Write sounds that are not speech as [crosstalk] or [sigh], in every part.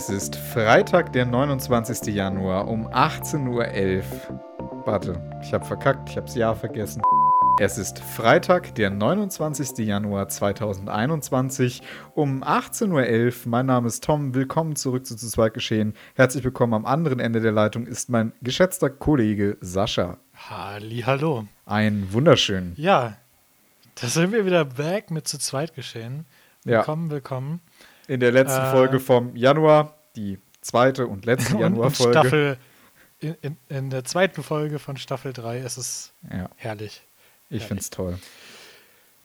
Es ist Freitag, der 29. Januar um 18.11 Uhr. Warte, ich habe verkackt, ich habe das Jahr vergessen. Es ist Freitag, der 29. Januar 2021 um 18.11 Uhr. Mein Name ist Tom. Willkommen zurück zu Zu zweit geschehen. Herzlich willkommen am anderen Ende der Leitung ist mein geschätzter Kollege Sascha. Hallo. Ein wunderschön. Ja, da sind wir wieder back mit Zu zweit geschehen. Willkommen, ja. willkommen. In der letzten äh, Folge vom Januar, die zweite und letzte [laughs] Januarfolge. Staffel, in, in, in, der zweiten Folge von Staffel 3 ist es ja. herrlich. Ich finde es toll.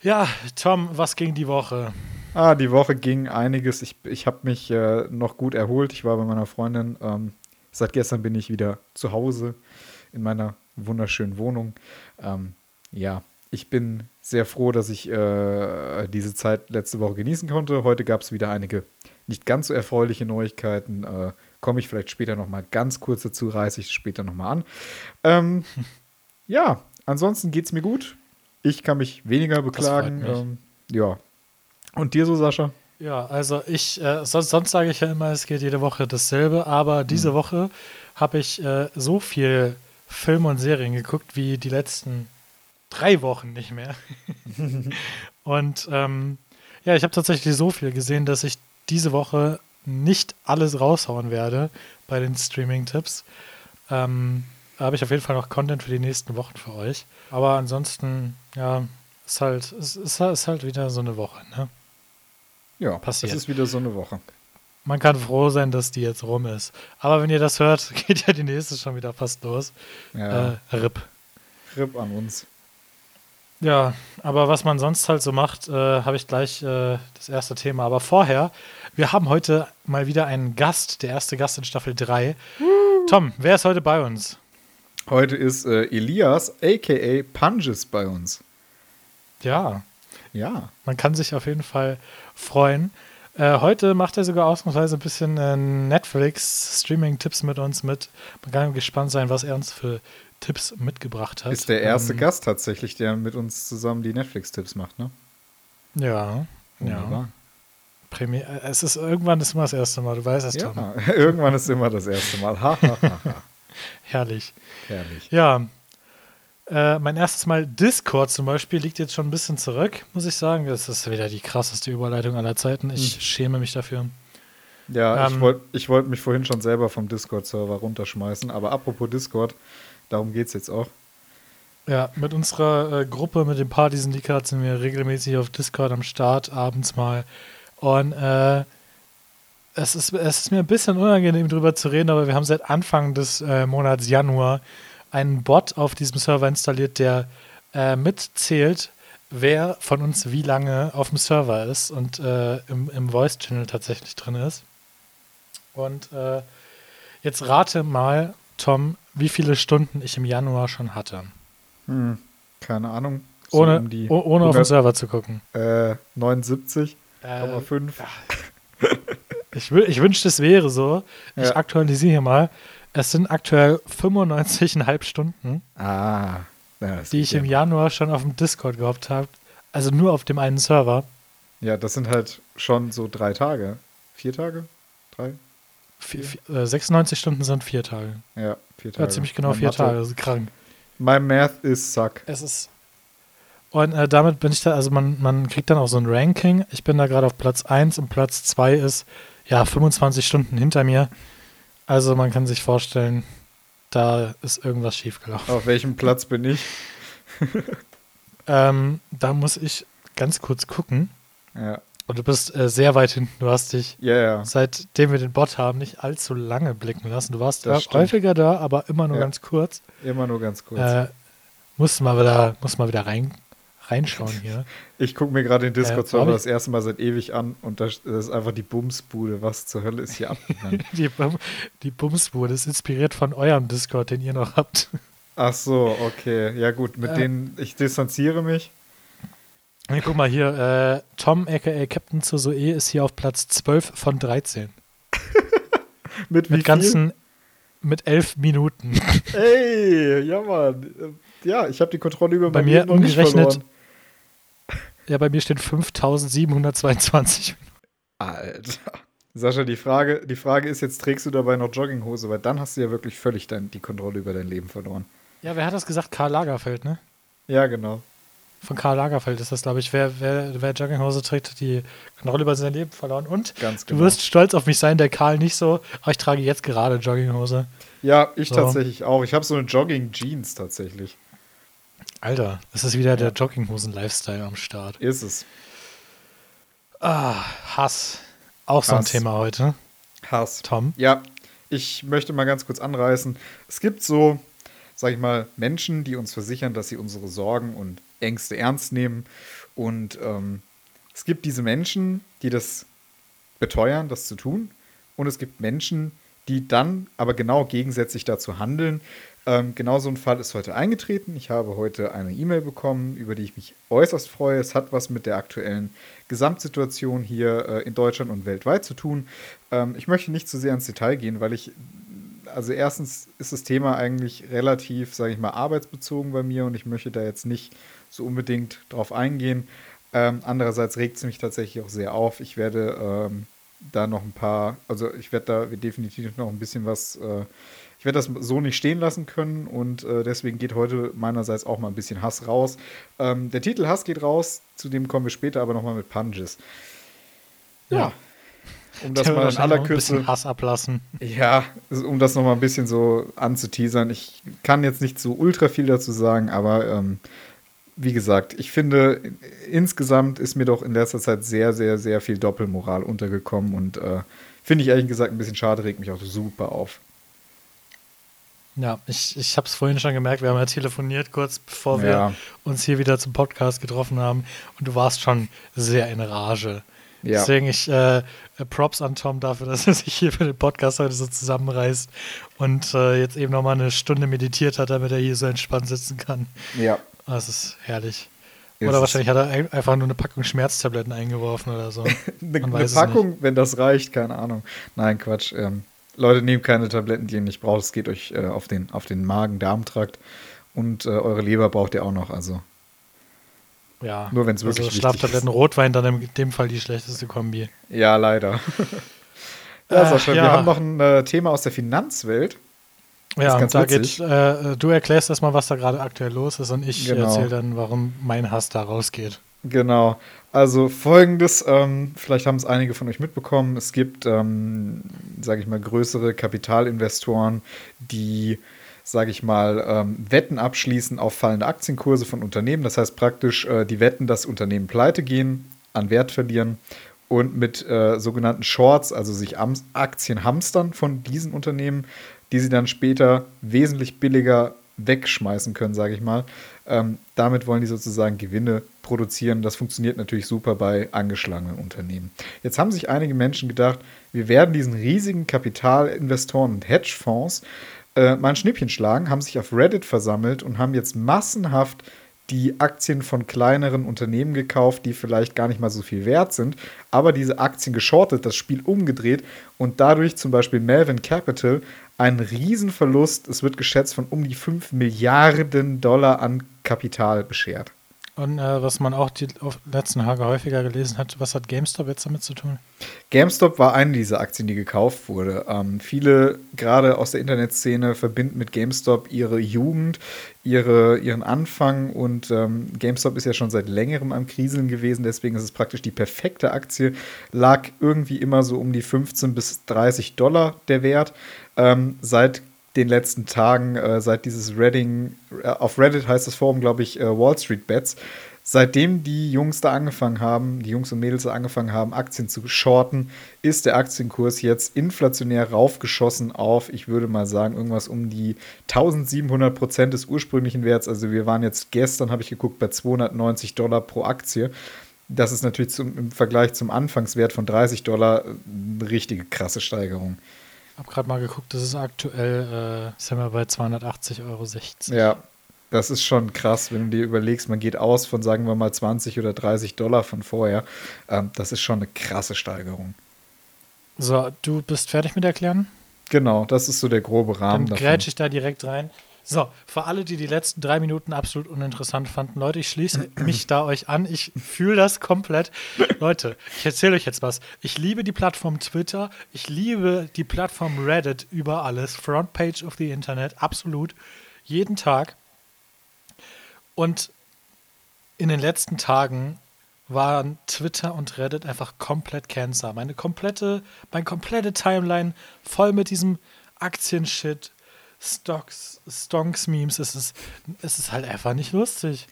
Ja, Tom, was ging die Woche? Ah, die Woche ging einiges. Ich, ich habe mich äh, noch gut erholt. Ich war bei meiner Freundin. Ähm, seit gestern bin ich wieder zu Hause in meiner wunderschönen Wohnung. Ähm, ja, ich bin sehr froh, dass ich äh, diese Zeit letzte Woche genießen konnte. Heute gab es wieder einige nicht ganz so erfreuliche Neuigkeiten. Äh, Komme ich vielleicht später noch mal ganz kurz dazu, reiße ich später noch mal an. Ähm, [laughs] ja, ansonsten geht es mir gut. Ich kann mich weniger beklagen. Ähm, ja. Und dir so, Sascha? Ja, also ich, äh, sonst, sonst sage ich ja immer, es geht jede Woche dasselbe, aber diese mhm. Woche habe ich äh, so viel Filme und Serien geguckt wie die letzten drei Wochen nicht mehr. [laughs] und ähm, ja, ich habe tatsächlich so viel gesehen, dass ich diese Woche nicht alles raushauen werde bei den Streaming-Tipps. Ähm, da habe ich auf jeden Fall noch Content für die nächsten Wochen für euch. Aber ansonsten, ja, ist halt, ist, ist, ist halt wieder so eine Woche, ne? Ja, passiert. Es ist wieder so eine Woche. Man kann froh sein, dass die jetzt rum ist. Aber wenn ihr das hört, [laughs] geht ja die nächste schon wieder fast los. Ja. Äh, RIP. RIP an uns. Ja, aber was man sonst halt so macht, äh, habe ich gleich äh, das erste Thema. Aber vorher, wir haben heute mal wieder einen Gast, der erste Gast in Staffel 3. Tom, wer ist heute bei uns? Heute ist äh, Elias, aka Punges, bei uns. Ja. Ja. Man kann sich auf jeden Fall freuen. Äh, heute macht er sogar ausnahmsweise ein bisschen äh, Netflix-Streaming-Tipps mit uns mit. Man kann gespannt sein, was er uns für Tipps mitgebracht hat. Ist der erste ähm, Gast tatsächlich, der mit uns zusammen die Netflix-Tipps macht, ne? Ja. Wunderbar. Ja. Premier, äh, es ist irgendwann ist immer das erste Mal, du weißt es, Tom. Ja, [laughs] irgendwann ist immer das erste Mal. Ha, ha, ha, ha. [laughs] Herrlich. Herrlich. Ja. Äh, mein erstes Mal Discord zum Beispiel liegt jetzt schon ein bisschen zurück, muss ich sagen. Das ist wieder die krasseste Überleitung aller Zeiten. Ich hm. schäme mich dafür. Ja, ähm, ich wollte ich wollt mich vorhin schon selber vom Discord-Server runterschmeißen. Aber apropos Discord, darum geht es jetzt auch. Ja, mit unserer äh, Gruppe, mit den Partys in Likat sind wir regelmäßig auf Discord am Start, abends mal. Und äh, es ist, es ist mir ein bisschen unangenehm drüber zu reden, aber wir haben seit Anfang des äh, Monats Januar einen Bot auf diesem Server installiert, der äh, mitzählt, wer von uns wie lange auf dem Server ist und äh, im, im Voice-Channel tatsächlich drin ist. Und äh, jetzt rate mal, Tom, wie viele Stunden ich im Januar schon hatte. Hm, keine Ahnung. So ohne um die ohne 100, auf den Server zu gucken. Äh, 79,5. Äh, Ich, ich wünschte, es wäre so. Ja. Ich aktualisiere hier mal. Es sind aktuell 95,5 Stunden, ah, ja, die ich ja. im Januar schon auf dem Discord gehabt habe. Also nur auf dem einen Server. Ja, das sind halt schon so drei Tage. Vier Tage? Drei? Vier, vier, äh, 96 Stunden sind vier Tage. Ja, vier Tage. Ja, ziemlich genau mein vier Mathe. Tage. Das ist krank. My math is suck. Es ist und äh, damit bin ich da, also man, man kriegt dann auch so ein Ranking. Ich bin da gerade auf Platz 1 und Platz 2 ist ja 25 Stunden hinter mir. Also man kann sich vorstellen, da ist irgendwas schiefgelaufen. Auf welchem Platz bin ich? [laughs] ähm, da muss ich ganz kurz gucken. Ja. Und du bist äh, sehr weit hinten. Du hast dich, yeah. seitdem wir den Bot haben, nicht allzu lange blicken lassen. Du warst das häufiger da, aber immer nur ja. ganz kurz. Immer nur ganz kurz. Äh, musst mal wieder, musst mal wieder rein, reinschauen hier. [laughs] Ich gucke mir gerade den Discord-Server äh, das erste Mal seit ewig an und das, ist einfach die Bumsbude. Was zur Hölle ist hier abgegangen? [laughs] die, Bum, die Bumsbude ist inspiriert von eurem Discord, den ihr noch habt. Ach so, okay. Ja, gut, mit äh, denen, ich distanziere mich. Ja, guck mal hier, äh, Tom, aka Captain Zozoe, ist hier auf Platz 12 von 13. [laughs] mit wie mit ganzen, mit elf Minuten. [laughs] Ey, ja, Mann. Ja, ich habe die Kontrolle über bei mein mir Leben noch nicht verloren. [laughs] Ja, bei mir stehen 5722 Alter. Sascha, die Frage, die Frage ist jetzt, trägst du dabei noch Jogginghose? Weil dann hast du ja wirklich völlig dein, die Kontrolle über dein Leben verloren. Ja, wer hat das gesagt? Karl Lagerfeld, ne? Ja, genau. Von Karl Lagerfeld ist das, glaube ich. Wer, wer, wer Jogginghose trägt, hat die Kontrolle über sein Leben verloren. Und Ganz du genau. wirst stolz auf mich sein, der Karl nicht so. Aber ich trage jetzt gerade Jogginghose. Ja, ich So. tatsächlich auch. Ich habe so eine Jogging-Jeans tatsächlich. Alter, es ist wieder der Jogginghosen-Lifestyle am Start. Ist es. Ah, Hass. Auch so ein Hass. Thema heute. Hass. Tom? Ja, ich möchte mal ganz kurz anreißen. Es gibt so, sag ich mal, Menschen, die uns versichern, dass sie unsere Sorgen und Ängste ernst nehmen. Und ähm, es gibt diese Menschen, die das beteuern, das zu tun. Und es gibt Menschen, die dann aber genau gegensätzlich dazu handeln. Ähm, genau so ein Fall ist heute eingetreten. Ich habe heute eine E-Mail bekommen, über die ich mich äußerst freue. Es hat was mit der aktuellen Gesamtsituation hier äh, in Deutschland und weltweit zu tun. Ähm, ich möchte nicht zu sehr ins Detail gehen, weil ich, also erstens ist das Thema eigentlich relativ, sage ich mal, arbeitsbezogen bei mir und ich möchte da jetzt nicht so unbedingt drauf eingehen. Ähm, andererseits regt es mich tatsächlich auch sehr auf. Ich werde ähm, da noch ein paar, also ich werde da definitiv noch ein bisschen was, äh, ich werde das so nicht stehen lassen können und äh, deswegen geht heute meinerseits auch mal ein bisschen Hass raus. Ähm, der Titel Hass geht raus, zu dem kommen wir später aber nochmal mit Punches. Ja. Um das mal in aller auch ein bisschen Kürze. Hass ablassen. Ja, um das nochmal ein bisschen so anzuteasern. Ich kann jetzt nicht so ultra viel dazu sagen, aber ähm, wie gesagt, ich finde, insgesamt ist mir doch in letzter Zeit sehr, sehr, sehr viel Doppelmoral untergekommen und äh, finde ich ehrlich gesagt ein bisschen schade, regt mich auch super auf. Ja, ich, ich habe es vorhin schon gemerkt, wir haben ja telefoniert kurz bevor wir Ja. uns hier wieder zum Podcast getroffen haben und du warst schon sehr in Rage. Ja. Deswegen ich äh, Props an Tom dafür, [laughs] dass er sich hier für den Podcast heute so zusammenreißt und äh, jetzt eben nochmal eine Stunde meditiert hat, damit er hier so entspannt sitzen kann. Ja. Das ist herrlich. Ist oder wahrscheinlich hat er ein- einfach nur eine Packung Schmerztabletten eingeworfen oder so. [laughs] Eine, eine Packung, wenn das reicht, keine Ahnung. Nein, Quatsch. Ähm, Leute, nehmt keine Tabletten, die ihr nicht braucht. Es geht euch äh, auf den, auf den Magen-Darm-Trakt. Und äh, eure Leber braucht ihr auch noch. Also Ja. Nur wenn's wirklich also wichtig Schlaftabletten, Rotwein, dann in dem Fall die schlechteste Kombi. Ja, leider. [laughs] ja, Äh, Sascha, wir ja. haben noch ein äh, Thema aus der Finanzwelt. Ja, und da witzig. geht, äh, du erklärst erstmal, was da gerade aktuell los ist und ich Genau. erzähle dann, warum mein Hass da rausgeht. Genau. Also folgendes, ähm, vielleicht haben es einige von euch mitbekommen, es gibt, ähm, sage ich mal, größere Kapitalinvestoren, die, sage ich mal, ähm, Wetten abschließen auf fallende Aktienkurse von Unternehmen. Das heißt praktisch, äh, die wetten, dass Unternehmen pleite gehen, an Wert verlieren und mit äh, sogenannten Shorts, also sich Am Aktien hamstern von diesen Unternehmen, die sie dann später wesentlich billiger wegschmeißen können, sage ich mal. Ähm, damit wollen die sozusagen Gewinne produzieren. Das funktioniert natürlich super bei angeschlagenen Unternehmen. Jetzt haben sich einige Menschen gedacht, wir werden diesen riesigen Kapitalinvestoren und Hedgefonds äh, mal ein Schnippchen schlagen, haben sich auf Reddit versammelt und haben jetzt massenhaft die Aktien von kleineren Unternehmen gekauft, die vielleicht gar nicht mal so viel wert sind, aber diese Aktien geschortet, das Spiel umgedreht und dadurch zum Beispiel Melvin Capital einen Riesenverlust, es wird geschätzt, von um die 5 Milliarden Dollar an Kapital beschert. Und äh, was man auch die letzten Tage häufiger gelesen hat, was hat GameStop jetzt damit zu tun? GameStop war eine dieser Aktien, die gekauft wurde. Ähm, viele, gerade aus der Internetszene, verbinden mit GameStop ihre Jugend, ihre, ihren Anfang und ähm, GameStop ist ja schon seit längerem am Kriseln gewesen, deswegen ist es praktisch die perfekte Aktie. Lag irgendwie immer so um die 15 bis 30 Dollar der Wert. Ähm, seit den letzten Tagen, äh, seit dieses Redding, äh, auf Reddit heißt das Forum, glaube ich, äh, Wall Street Bets, seitdem die Jungs da angefangen haben, die Jungs und Mädels da angefangen haben, Aktien zu shorten, ist der Aktienkurs jetzt inflationär raufgeschossen auf, ich würde mal sagen, irgendwas um die 1700 Prozent des ursprünglichen Werts. Also wir waren jetzt gestern, habe ich geguckt, bei 290 Dollar pro Aktie. Das ist natürlich zum, im Vergleich zum Anfangswert von 30 Dollar äh, eine richtige krasse Steigerung. Hab gerade mal geguckt, das ist aktuell, äh, sind wir bei 280,60 Euro. Ja, das ist schon krass, wenn du dir überlegst, man geht aus von, sagen wir mal, 20 oder 30 Dollar von vorher. Ähm, das ist schon eine krasse Steigerung. So, du bist fertig mit erklären? Genau, das ist so der grobe Rahmen Dann davon. grätsch ich da direkt rein. So, für alle, die die letzten drei Minuten absolut uninteressant fanden, Leute, ich schließe mich da euch an. Ich fühle das komplett. Leute, ich erzähle euch jetzt was. Ich liebe die Plattform Twitter. Ich liebe die Plattform Reddit über alles. Frontpage of the Internet, absolut. Jeden Tag. Und in den letzten Tagen waren Twitter und Reddit einfach komplett Cancer. Meine komplette, meine komplette Timeline voll mit diesem Aktienshit, Stocks, Stonks-Memes. Es ist, es ist halt einfach nicht lustig.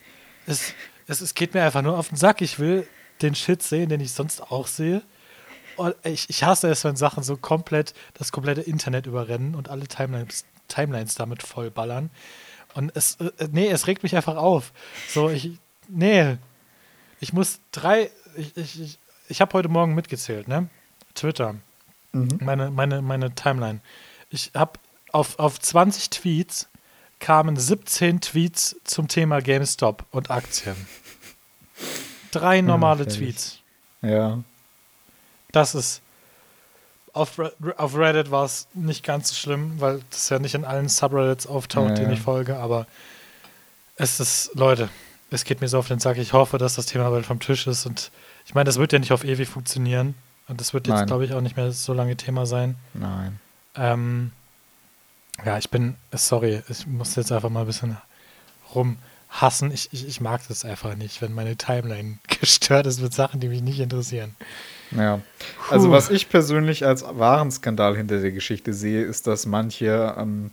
Es, es, es geht mir einfach nur auf den Sack. Ich will den Shit sehen, den ich sonst auch sehe. Und ich, ich hasse es, wenn Sachen so komplett das komplette Internet überrennen und alle Timelines, Timelines damit vollballern. Und es, äh, nee, es regt mich einfach auf. So, ich, nee, ich muss drei, ich, ich, ich, ich habe heute Morgen mitgezählt, ne? Twitter, mhm. meine, meine, meine Timeline. Ich habe auf, auf 20 Tweets kamen 17 Tweets zum Thema GameStop und Aktien. Drei normale okay. Tweets. Ja. Das ist. Auf, auf Reddit war es nicht ganz so schlimm, weil das ja nicht in allen Subreddits auftaucht, ja, denen ich folge, aber es ist, Leute, es geht mir so auf den Sack. Ich hoffe, dass das Thema bald vom Tisch ist und ich meine, das wird ja nicht auf ewig funktionieren und das wird jetzt, glaube ich, auch nicht mehr so lange Thema sein. Nein. Ähm, ja, ich bin, sorry, ich muss jetzt einfach mal ein bisschen rumhassen. Ich, ich, ich mag das einfach nicht, wenn meine Timeline [laughs] gestört ist mit Sachen, die mich nicht interessieren. Ja, also was ich persönlich als wahren Skandal hinter der Geschichte sehe, ist, dass manche ähm,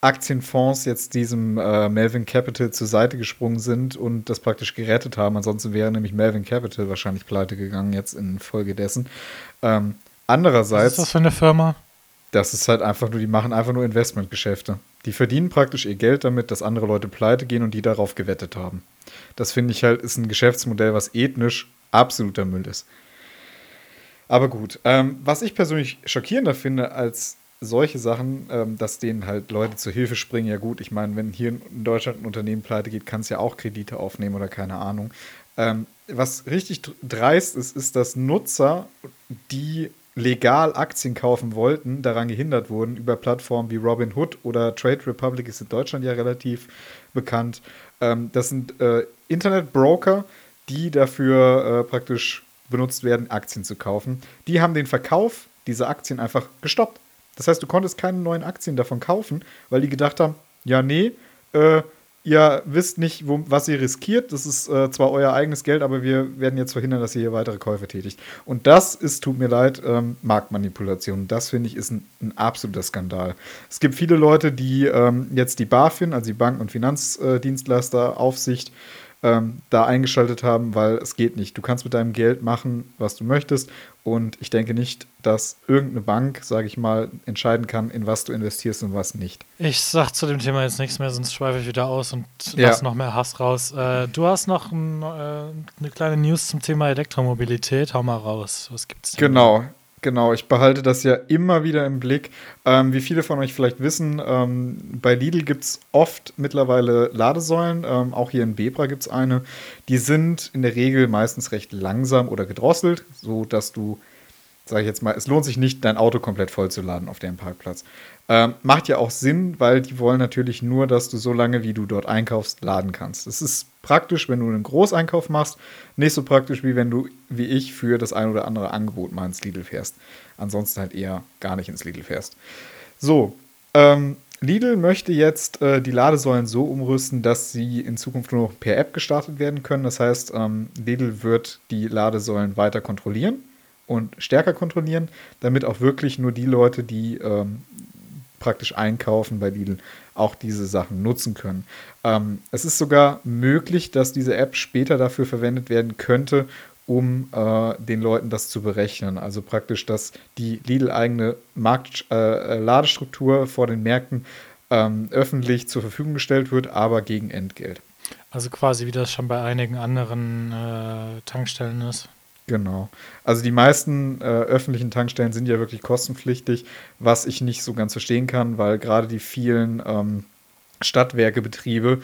Aktienfonds jetzt diesem äh, Melvin Capital zur Seite gesprungen sind und das praktisch gerettet haben. Ansonsten wäre nämlich Melvin Capital wahrscheinlich pleite gegangen jetzt infolgedessen. Ähm, andererseits. Was ist das für eine Firma? Das ist halt einfach nur, die machen einfach nur Investmentgeschäfte. Die verdienen praktisch ihr Geld damit, dass andere Leute pleite gehen und die darauf gewettet haben. Das finde ich halt, ist ein Geschäftsmodell, was ethnisch absoluter Müll ist. Aber gut, ähm, was ich persönlich schockierender finde als solche Sachen, ähm, dass denen halt Leute zur Hilfe springen. Ja gut, ich meine, wenn hier in Deutschland ein Unternehmen pleite geht, kann es ja auch Kredite aufnehmen oder keine Ahnung. Ähm, was richtig dreist ist, ist, dass Nutzer, die legal Aktien kaufen wollten, daran gehindert wurden über Plattformen wie Robinhood oder Trade Republic ist in Deutschland ja relativ bekannt. Ähm, das sind äh, Internetbroker, die dafür äh, praktisch benutzt werden, Aktien zu kaufen. Die haben den Verkauf dieser Aktien einfach gestoppt. Das heißt, du konntest keine neuen Aktien davon kaufen, weil die gedacht haben, ja, nee, äh, ihr wisst nicht, wo, was ihr riskiert. Das ist äh, zwar euer eigenes Geld, aber wir werden jetzt verhindern, dass ihr hier weitere Käufe tätigt. Und das ist, tut mir leid, ähm, Marktmanipulation. Das finde ich ist ein, ein, absoluter Skandal. Es gibt viele Leute, die ähm, jetzt die BaFin, also die Banken- und Finanzdienstleisteraufsicht, ähm, da eingeschaltet haben, weil es geht nicht. Du kannst mit deinem Geld machen, was du möchtest. Und ich denke nicht, dass irgendeine Bank, sage ich mal, entscheiden kann, in was du investierst und was nicht. Ich sag zu dem Thema jetzt nichts mehr, sonst schweife ich wieder aus und ja. lass noch mehr Hass raus. Äh, du hast noch ein, äh, eine kleine News zum Thema Elektromobilität. Hau mal raus. Was gibt's? Genau. Genau, ich behalte das ja immer wieder im Blick. Ähm, wie viele von euch vielleicht wissen, ähm, bei Lidl gibt es oft mittlerweile Ladesäulen. Ähm, auch hier in Bebra gibt es eine. Die sind in der Regel meistens recht langsam oder gedrosselt, sodass du sage ich jetzt mal, es lohnt sich nicht, dein Auto komplett voll zu laden auf dem Parkplatz. Ähm, macht ja auch Sinn, weil die wollen natürlich nur, dass du so lange, wie du dort einkaufst, laden kannst. Das ist praktisch, wenn du einen Großeinkauf machst, nicht so praktisch, wie wenn du, wie ich, für das ein oder andere Angebot mal ins Lidl fährst. Ansonsten halt eher gar nicht ins Lidl fährst. So, ähm, Lidl möchte jetzt äh, die Ladesäulen so umrüsten, dass sie in Zukunft nur noch per App gestartet werden können. Das heißt, ähm, Lidl wird die Ladesäulen weiter kontrollieren und stärker kontrollieren, damit auch wirklich nur die Leute, die ähm, praktisch einkaufen bei Lidl, auch diese Sachen nutzen können. Ähm, es ist sogar möglich, dass diese App später dafür verwendet werden könnte, um äh, den Leuten das zu berechnen. Also praktisch, dass die Lidl-eigene Markt, äh, Ladestruktur vor den Märkten ähm, öffentlich zur Verfügung gestellt wird, aber gegen Entgelt. Also quasi wie das schon bei einigen anderen äh, Tankstellen ist. Genau. Also die meisten äh, öffentlichen Tankstellen sind ja wirklich kostenpflichtig, was ich nicht so ganz verstehen kann, weil gerade die vielen ähm, Stadtwerkebetriebe,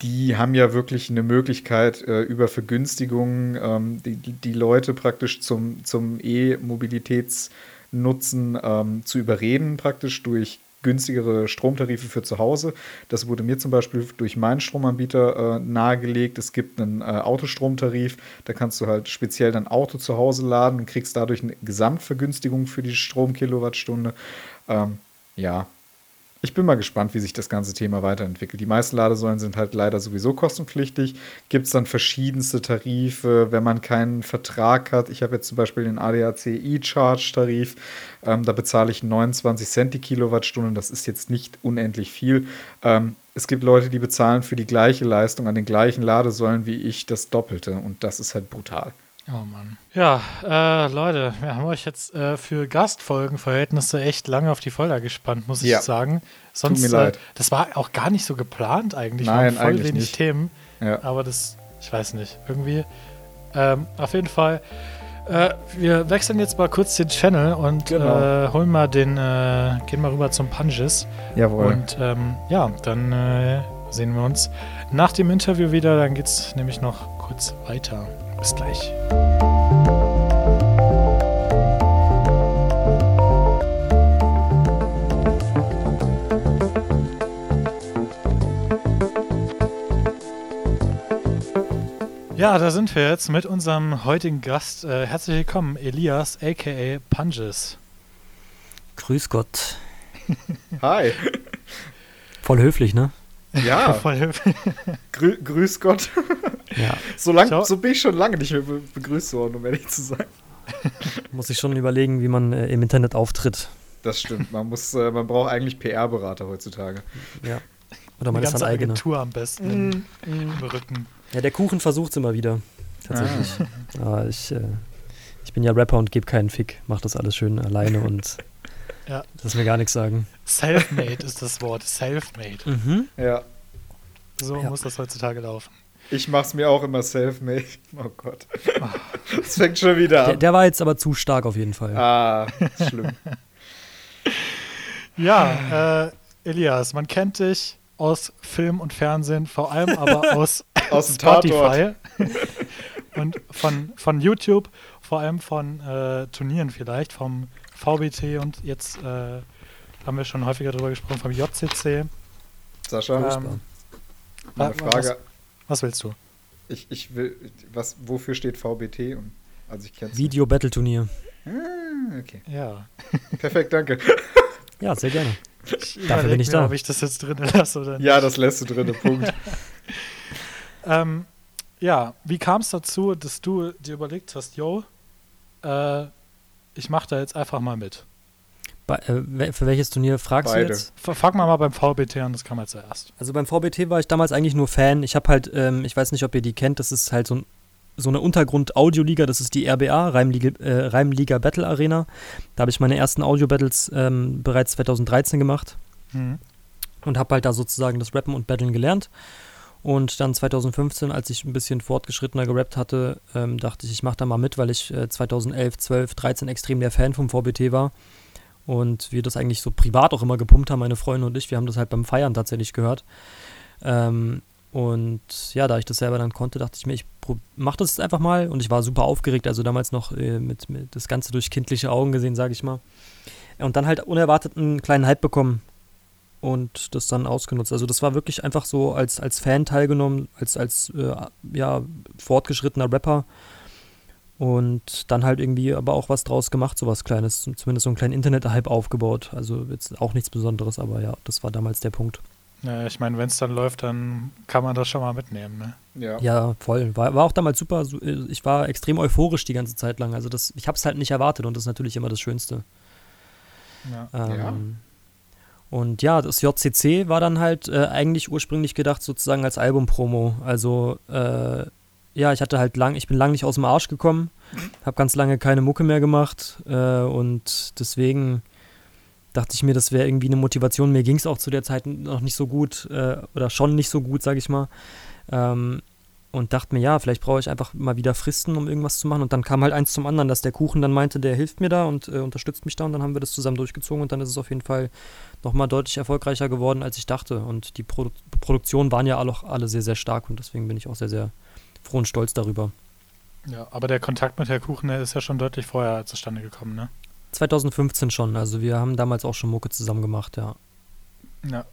die haben ja wirklich eine Möglichkeit, äh, über Vergünstigungen ähm, die, die Leute praktisch zum, zum E-Mobilitätsnutzen ähm, zu überreden, praktisch durch günstigere Stromtarife für zu Hause. Das wurde mir zum Beispiel durch meinen Stromanbieter äh, nahegelegt. Es gibt einen äh, Autostromtarif, da kannst du halt speziell dein Auto zu Hause laden und kriegst dadurch eine Gesamtvergünstigung für die Stromkilowattstunde. Ähm, ja, ich bin mal gespannt, wie sich das ganze Thema weiterentwickelt. Die meisten Ladesäulen sind halt leider sowieso kostenpflichtig. Gibt es dann verschiedenste Tarife, wenn man keinen Vertrag hat. Ich habe jetzt zum Beispiel den ADAC E-Charge-Tarif. Ähm, da bezahle ich 29 Cent die Kilowattstunde. Das ist jetzt nicht unendlich viel. Ähm, es gibt Leute, die bezahlen für die gleiche Leistung an den gleichen Ladesäulen wie ich das Doppelte. Und das ist halt brutal. Oh Mann. Ja, äh, Leute, wir haben euch jetzt äh, für Gastfolgenverhältnisse echt lange auf die Folter gespannt, muss ich ja. sagen. Sonst, Tut mir leid. Äh, das war auch gar nicht so geplant eigentlich. Nein, voll eigentlich wenig nicht. Themen. Ja. Aber das, ich weiß nicht, irgendwie. Ähm, auf jeden Fall. Äh, wir wechseln jetzt mal kurz den Channel und Genau. äh, holen mal den, äh, gehen mal rüber zum Punges. Jawohl. Und ähm, ja, dann äh, sehen wir uns nach dem Interview wieder. Dann geht's nämlich noch kurz weiter. Bis gleich. Ja, da sind wir jetzt mit unserem heutigen Gast. Äh, herzlich willkommen, Elias, aka Punges. Grüß Gott. [laughs] Hi. Voll höflich, ne? Ja, [laughs] Voll höflich. grü grüß Gott. Ja. So, lang, so bin ich schon lange nicht mehr be begrüßt worden, um ehrlich zu sein. [laughs] Muss ich schon überlegen, wie man äh, im Internet auftritt. Das stimmt. Man, muss, äh, man braucht eigentlich PR-Berater heutzutage. Ja. Oder man Eine ist ganze eigene. Agentur am besten im Rücken. Ja, der Kuchen versucht es immer wieder. Tatsächlich. Aber [laughs] ich, äh, ich bin ja Rapper und gebe keinen Fick. Mach das alles schön alleine und [laughs] Ja. lass mir gar nichts sagen. Selfmade ist das Wort. Selfmade. Mhm. Ja. So Ja. muss das heutzutage laufen. Ich mach's mir auch immer self-made. Oh Gott. Das fängt schon wieder Der, an. der war jetzt aber zu stark auf jeden Fall. Ah, ist schlimm. [laughs] Ja, äh, Elias, man kennt dich aus Film und Fernsehen, vor allem aber [laughs] aus, Aus Spotify [laughs] und von, von YouTube, vor allem von äh, Turnieren vielleicht, vom VBT und jetzt äh, haben wir schon häufiger darüber gesprochen, vom JCC. Sascha, Ähm, meine wa- Frage. Was willst du? Ich, ich will, was, wofür steht VBT? Und, also ich kenn's Video-Battle-Turnier. nicht. Ah, okay. Ja. [laughs] Perfekt, danke. Ja, sehr gerne. Ich Dafür bin ich mir, da. ob ich das jetzt drin lasse oder nicht. Ja, das lässt du drin, Punkt. [laughs] Ähm, ja, wie kam es dazu, dass du dir überlegt hast, yo, äh, ich mache da jetzt einfach mal mit? Bei, äh, für welches Turnier fragst Beide. du jetzt? F- Fangen wir mal beim VBT an, das kam ja zuerst. Also beim VBT war ich damals eigentlich nur Fan. Ich habe halt, ähm, ich weiß nicht, ob ihr die kennt, das ist halt so, ein, so eine Untergrund-Audioliga, das ist die RBA, Reimliga, äh, Reimliga Battle Arena. Da habe ich meine ersten Audio-Battles ähm, bereits 2013 gemacht Mhm. und habe halt da sozusagen das Rappen und Battlen gelernt. Und dann 2015, als ich ein bisschen fortgeschrittener gerappt hatte, ähm, dachte ich, ich mache da mal mit, weil ich äh, 2011, 12, 13 extrem der Fan vom VBT war. Und wir das eigentlich so privat auch immer gepumpt haben, meine Freunde und ich. Wir haben das halt beim Feiern tatsächlich gehört. Ähm, und ja, da ich das selber dann konnte, dachte ich mir, ich mach das jetzt einfach mal. Und ich war super aufgeregt, also damals noch äh, mit, mit das Ganze durch kindliche Augen gesehen, sage ich mal. Und dann halt unerwartet einen kleinen Hype bekommen und das dann ausgenutzt. Also das war wirklich einfach so als, als Fan teilgenommen, als, als äh, ja, fortgeschrittener Rapper. Und dann halt irgendwie aber auch was draus gemacht, so was Kleines, zumindest so einen kleinen Internet-Hype aufgebaut. Also jetzt auch nichts Besonderes, aber ja, das war damals der Punkt. Ja, ich meine, wenn es dann läuft, dann kann man das schon mal mitnehmen. Ne? Ja. Ja, voll. War, war auch damals super. äh, Ich war extrem euphorisch die ganze Zeit lang. Also das, ich habe es halt nicht erwartet und das ist natürlich immer das Schönste. Ja. Ähm, Ja. Und ja, das JCC war dann halt äh, eigentlich ursprünglich gedacht sozusagen als Album-Promo. Also äh, ja, ich hatte halt lang, ich bin lang nicht aus dem Arsch gekommen, habe ganz lange keine Mucke mehr gemacht äh, und deswegen dachte ich mir, das wäre irgendwie eine Motivation. Mir ging es auch zu der Zeit noch nicht so gut äh, oder schon nicht so gut, sage ich mal. Ähm, und dachte mir, ja, vielleicht brauche ich einfach mal wieder Fristen, um irgendwas zu machen. Und dann kam halt eins zum anderen, dass der Kuchen dann meinte, der hilft mir da und äh, unterstützt mich da. Und dann haben wir das zusammen durchgezogen und dann ist es auf jeden Fall nochmal deutlich erfolgreicher geworden, als ich dachte. Und die Produ Produktionen waren ja alle, alle sehr, sehr stark und deswegen bin ich auch sehr, sehr froh und stolz darüber. ja, aber der Kontakt mit Herr Kuchen, der ist ja schon deutlich vorher zustande gekommen, ne? 2015 schon, also wir haben damals auch schon Mucke zusammen gemacht, ja. Ja.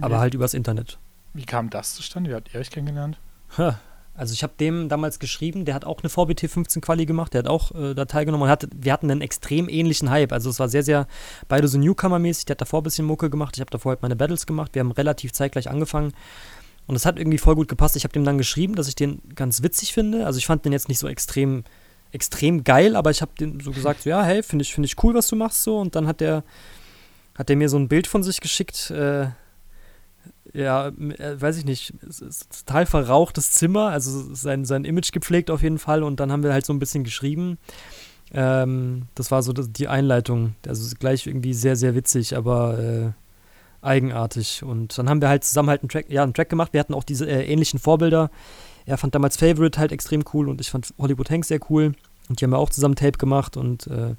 Aber Wie- halt übers Internet. Wie kam das zustande? Wie habt ihr euch kennengelernt? Ha. Also ich habe dem damals geschrieben, der hat auch eine VBT 15 Quali gemacht, der hat auch äh, da teilgenommen und hatte, wir hatten einen extrem ähnlichen Hype. Also es war sehr, sehr, beide so Newcomer-mäßig, der hat davor ein bisschen Mucke gemacht, ich habe davor halt meine Battles gemacht, wir haben relativ zeitgleich angefangen und es hat irgendwie voll gut gepasst. Ich habe dem dann geschrieben, dass ich den ganz witzig finde. Also ich fand den jetzt nicht so extrem, extrem geil, aber ich habe dem so gesagt, so, ja, hey, finde ich, finde ich cool, was du machst so und dann hat der, hat der mir so ein Bild von sich geschickt, äh, ja, äh, weiß ich nicht, total verrauchtes Zimmer, also sein, sein Image gepflegt auf jeden Fall und dann haben wir halt so ein bisschen geschrieben. Ähm, das war so das, die Einleitung, also gleich irgendwie sehr, sehr witzig, aber äh, eigenartig und dann haben wir halt zusammen halt einen Track, ja, einen Track gemacht, wir hatten auch diese äh, ähnlichen Vorbilder. Er fand damals Favorite halt extrem cool und ich fand Hollywood Hank sehr cool und die haben ja auch zusammen Tape gemacht und äh,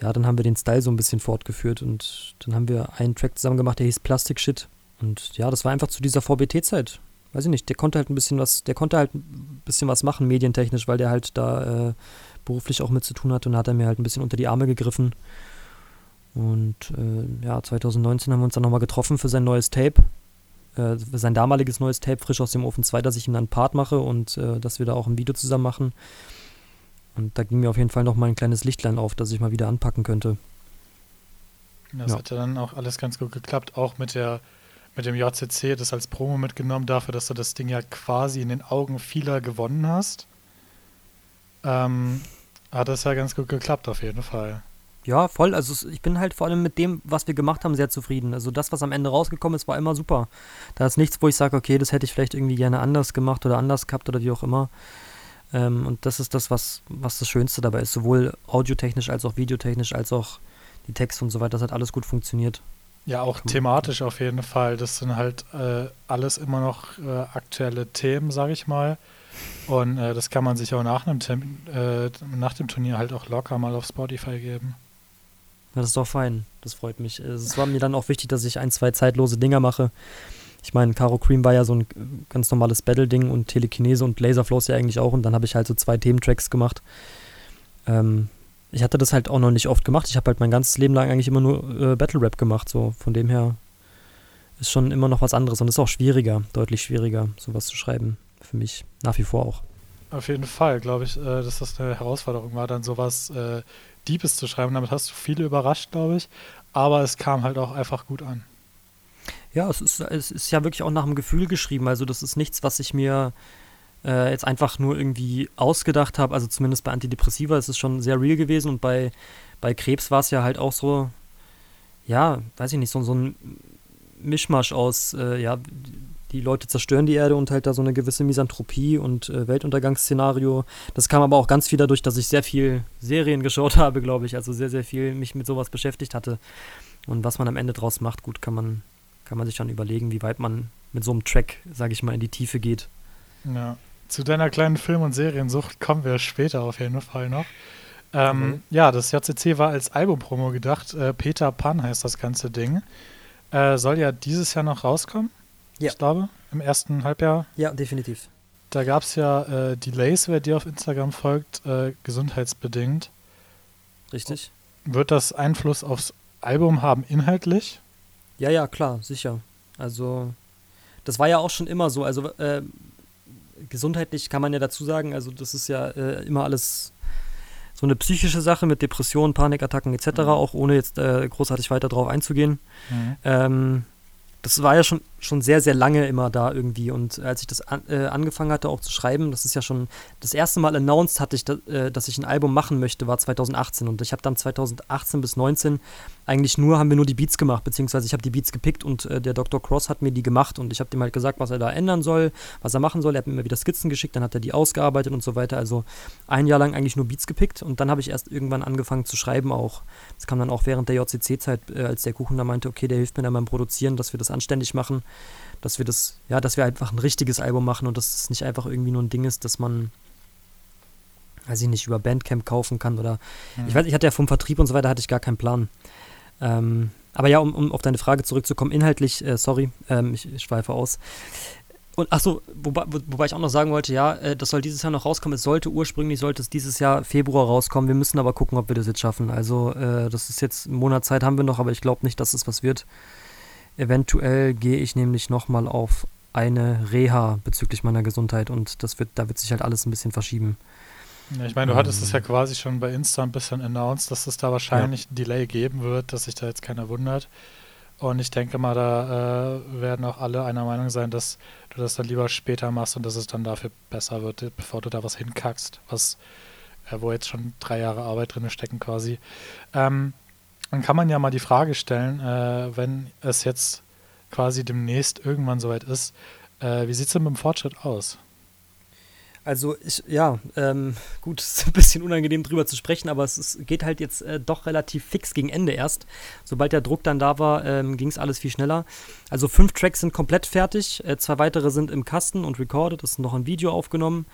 ja, dann haben wir den Style so ein bisschen fortgeführt und dann haben wir einen Track zusammen gemacht, der hieß Plastic Shit und ja, das war einfach zu dieser VBT-Zeit. Weiß ich nicht, der konnte halt ein bisschen was, der konnte halt ein bisschen was machen, medientechnisch, weil der halt da äh, beruflich auch mit zu tun hatte und hat er mir halt ein bisschen unter die Arme gegriffen. Und äh, ja, 2019 haben wir uns dann nochmal getroffen für sein neues Tape. Äh, sein damaliges neues Tape, frisch aus dem Ofen 2, dass ich ihm dann einen Part mache und äh, dass wir da auch ein Video zusammen machen. Und da ging mir auf jeden Fall nochmal ein kleines Lichtlein auf, dass ich mal wieder anpacken könnte. Das Ja. hat ja dann auch alles ganz gut geklappt, auch mit der mit dem JCC, das als Promo mitgenommen, dafür, dass du das Ding ja quasi in den Augen vieler gewonnen hast. Ähm, hat das ja ganz gut geklappt, auf jeden Fall. Ja, voll. Also ich bin halt vor allem mit dem, was wir gemacht haben, sehr zufrieden. Also das, was am Ende rausgekommen ist, war immer super. Da ist nichts, wo ich sage, okay, das hätte ich vielleicht irgendwie gerne anders gemacht oder anders gehabt oder wie auch immer. Ähm, und das ist das, was, was das Schönste dabei ist. Sowohl audiotechnisch als auch videotechnisch, als auch die Texte und so weiter. Das hat alles gut funktioniert. Ja, auch man- thematisch auf jeden Fall. Das sind halt äh, alles immer noch äh, aktuelle Themen, sage ich mal. Und äh, das kann man sich auch nach, einem Tem äh, nach dem Turnier halt auch locker mal auf Spotify geben. Ja, das ist doch fein. Das freut mich. Äh, Es war mir dann auch wichtig, dass ich ein, zwei zeitlose Dinger mache. Ich meine, Caro Cream war ja so ein ganz normales Battle-Ding und Telekinese und Laserflows ja eigentlich auch. Und dann habe ich halt so zwei Thementracks gemacht. Ähm, ich hatte das halt auch noch nicht oft gemacht. Ich habe halt mein ganzes Leben lang eigentlich immer nur äh, Battle-Rap gemacht. So von dem her ist schon immer noch was anderes. Und ist auch schwieriger, deutlich schwieriger, sowas zu schreiben. Für mich nach wie vor auch. Auf jeden Fall, glaube ich, äh, dass das eine Herausforderung war, dann sowas äh, Deepes zu schreiben. Damit hast du viele überrascht, glaube ich. Aber es kam halt auch einfach gut an. Ja, es ist, es ist ja wirklich auch nach dem Gefühl geschrieben. Also das ist nichts, was ich mir äh, jetzt einfach nur irgendwie ausgedacht habe. Also zumindest bei Antidepressiva ist es schon sehr real gewesen und bei, bei Krebs war es ja halt auch so, ja, weiß ich nicht, so, so ein Mischmasch aus, äh, ja, die Leute zerstören die Erde und halt da so eine gewisse Misanthropie und äh, Weltuntergangsszenario. Das kam aber auch ganz viel dadurch, dass ich sehr viel Serien geschaut [laughs] habe, glaube ich. Also sehr, sehr viel mich mit sowas beschäftigt hatte. Und was man am Ende draus macht, gut, kann man, kann man sich dann überlegen, wie weit man mit so einem Track, sage ich mal, in die Tiefe geht. Ja. Zu deiner kleinen Film- und Seriensucht kommen wir später auf jeden Fall noch. Ähm, Mhm. Ja, das JCC war als Albumpromo gedacht. Äh, Peter Pan heißt das ganze Ding. Äh, soll ja dieses Jahr noch rauskommen. Ja. Ich glaube, im ersten Halbjahr. Ja, definitiv. Da gab es ja äh, Delays, wer dir auf Instagram folgt, äh, gesundheitsbedingt. Richtig? Wird das Einfluss aufs Album haben, inhaltlich? Ja, ja, klar, sicher. Also, das war ja auch schon immer so. Also, äh, gesundheitlich kann man ja dazu sagen, also, das ist ja äh, immer alles so eine psychische Sache mit Depressionen, Panikattacken etc., auch ohne jetzt äh, großartig weiter drauf einzugehen. Ähm, das war ja schon, schon sehr, sehr lange immer da irgendwie. Und als ich das an, äh, angefangen hatte auch zu schreiben, das ist ja schon das erste Mal announced hatte ich, da, äh, dass ich ein Album machen möchte, war 2018. Und ich habe dann 2018 bis 19 eigentlich nur, haben wir nur die Beats gemacht, beziehungsweise ich habe die Beats gepickt und äh, der Dr. Cross hat mir die gemacht und ich habe dem halt gesagt, was er da ändern soll, was er machen soll. Er hat mir immer wieder Skizzen geschickt, dann hat er die ausgearbeitet und so weiter. Also ein Jahr lang eigentlich nur Beats gepickt und dann habe ich erst irgendwann angefangen zu schreiben auch. Das kam dann auch während der JCC-Zeit, äh, als der Kuchen da meinte, okay, der hilft mir dann beim Produzieren, dass wir das anständig machen, dass wir das, ja, dass wir einfach ein richtiges Album machen und dass es nicht einfach irgendwie nur ein Ding ist, dass man, weiß ich nicht, über Bandcamp kaufen kann oder, Mhm. ich weiß, ich hatte ja vom Vertrieb und so weiter, hatte ich gar keinen Plan. Ähm, aber ja, um, um auf deine Frage zurückzukommen, inhaltlich, äh, sorry, ähm, ich, ich schweife aus. Und ach so, wobei, wo- wobei ich auch noch sagen wollte, ja, äh, das soll dieses Jahr noch rauskommen. Es sollte ursprünglich, sollte es dieses Jahr Februar rauskommen. Wir müssen aber gucken, ob wir das jetzt schaffen. Also, äh, das ist jetzt, einen Monat Zeit haben wir noch, aber ich glaube nicht, dass es was wird. Eventuell gehe ich nämlich nochmal auf eine Reha bezüglich meiner Gesundheit und das wird, da wird sich halt alles ein bisschen verschieben. Ja, ich meine, du hattest es ja quasi schon bei Insta ein bisschen announced, dass es da wahrscheinlich ja. ein Delay geben wird, dass sich da jetzt keiner wundert. Und ich denke mal, da äh, werden auch alle einer Meinung sein, dass du das dann lieber später machst und dass es dann dafür besser wird, bevor du da was hinkackst, was, äh, wo jetzt schon drei Jahre Arbeit drin stecken quasi. Ähm, dann kann man ja mal die Frage stellen, äh, wenn es jetzt quasi demnächst irgendwann soweit ist, äh, wie sieht es denn mit dem Fortschritt aus? Also ich, ja, ähm, gut, [laughs] es ist ein bisschen unangenehm drüber zu sprechen, aber es ist, geht halt jetzt äh, doch relativ fix gegen Ende erst. Sobald der Druck dann da war, ähm, ging es alles viel schneller. Also fünf Tracks sind komplett fertig, äh, zwei weitere sind im Kasten und recorded, es ist noch ein Video aufgenommen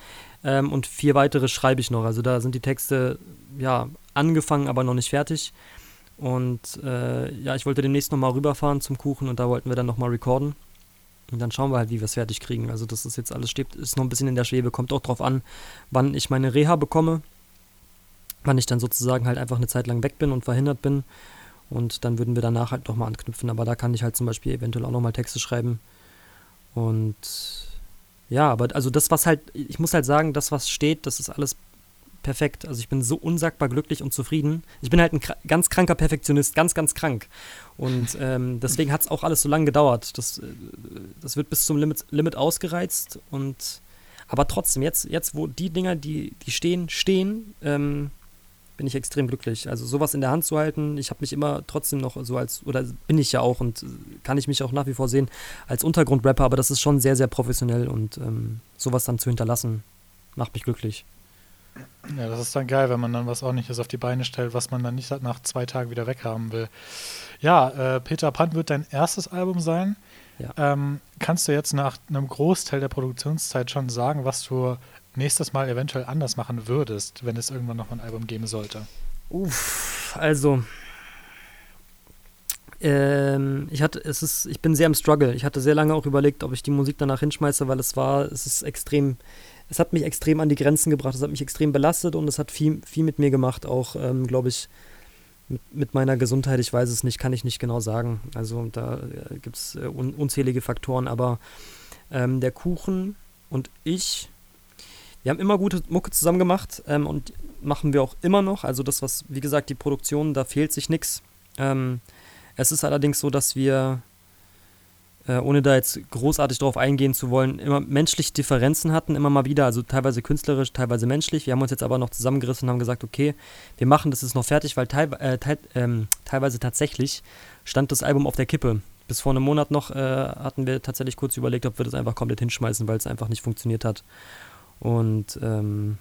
ähm, und vier weitere schreibe ich noch. Also da sind die Texte ja angefangen, aber noch nicht fertig. Und äh, ja, ich wollte demnächst nochmal rüberfahren zum Kuchen und da wollten wir dann nochmal recorden. Und dann schauen wir halt, wie wir es fertig kriegen. Also das ist jetzt alles steht, ist noch ein bisschen in der Schwebe, kommt auch drauf an, wann ich meine Reha bekomme, wann ich dann sozusagen halt einfach eine Zeit lang weg bin und verhindert bin. Und dann würden wir danach halt nochmal anknüpfen. Aber da kann ich halt zum Beispiel eventuell auch nochmal Texte schreiben. Und ja, aber also das, was halt, ich muss halt sagen, das, was steht, das ist alles perfekt. Also ich bin so unsagbar glücklich und zufrieden. Ich bin halt ein ganz kranker Perfektionist, ganz, ganz krank. Und [laughs] ähm, deswegen hat es auch alles so lange gedauert. Das, äh, das wird bis zum Limit, Limit ausgereizt. Und aber trotzdem, jetzt, jetzt, wo die Dinger, die, die stehen, stehen, ähm, bin ich extrem glücklich. Also sowas in der Hand zu halten, ich habe mich immer trotzdem noch so als, oder bin ich ja auch und kann ich mich auch nach wie vor sehen als Untergrundrapper, aber das ist schon sehr, sehr professionell und ähm, sowas dann zu hinterlassen, macht mich glücklich. Ja, das ist dann geil, wenn man dann was ordentliches auf die Beine stellt, was man dann nicht nach zwei Tagen wieder weghaben will. Ja, äh, Peter Pan wird dein erstes Album sein. Ja. Ähm, kannst du jetzt nach einem Großteil der Produktionszeit schon sagen, was du nächstes Mal eventuell anders machen würdest, wenn es irgendwann noch ein Album geben sollte? Uff, also ähm, ich hatte, es ist, ich bin sehr im Struggle. Ich hatte sehr lange auch überlegt, ob ich die Musik danach hinschmeiße, weil es war, es ist extrem es hat mich extrem an die Grenzen gebracht, es hat mich extrem belastet und es hat viel, viel mit mir gemacht, auch, ähm, glaube ich, mit, mit, meiner Gesundheit, ich weiß es nicht, kann ich nicht genau sagen. Also da äh, gibt es äh, un, unzählige Faktoren, aber ähm, der Kuchen und ich, wir haben immer gute Mucke zusammen gemacht ähm, und machen wir auch immer noch. Also das, was, wie gesagt, die Produktion, da fehlt sich nichts. Ähm, es ist allerdings so, dass wir äh, ohne da jetzt großartig drauf eingehen zu wollen, immer menschliche Differenzen hatten, immer mal wieder, also teilweise künstlerisch, teilweise menschlich. Wir haben uns jetzt aber noch zusammengerissen und haben gesagt, okay, wir machen das ist noch fertig, weil teil, äh, teil, ähm, teilweise tatsächlich stand das Album auf der Kippe. Bis vor einem Monat noch äh, hatten wir tatsächlich kurz überlegt, ob wir das einfach komplett hinschmeißen, weil es einfach nicht funktioniert hat. Und ähm,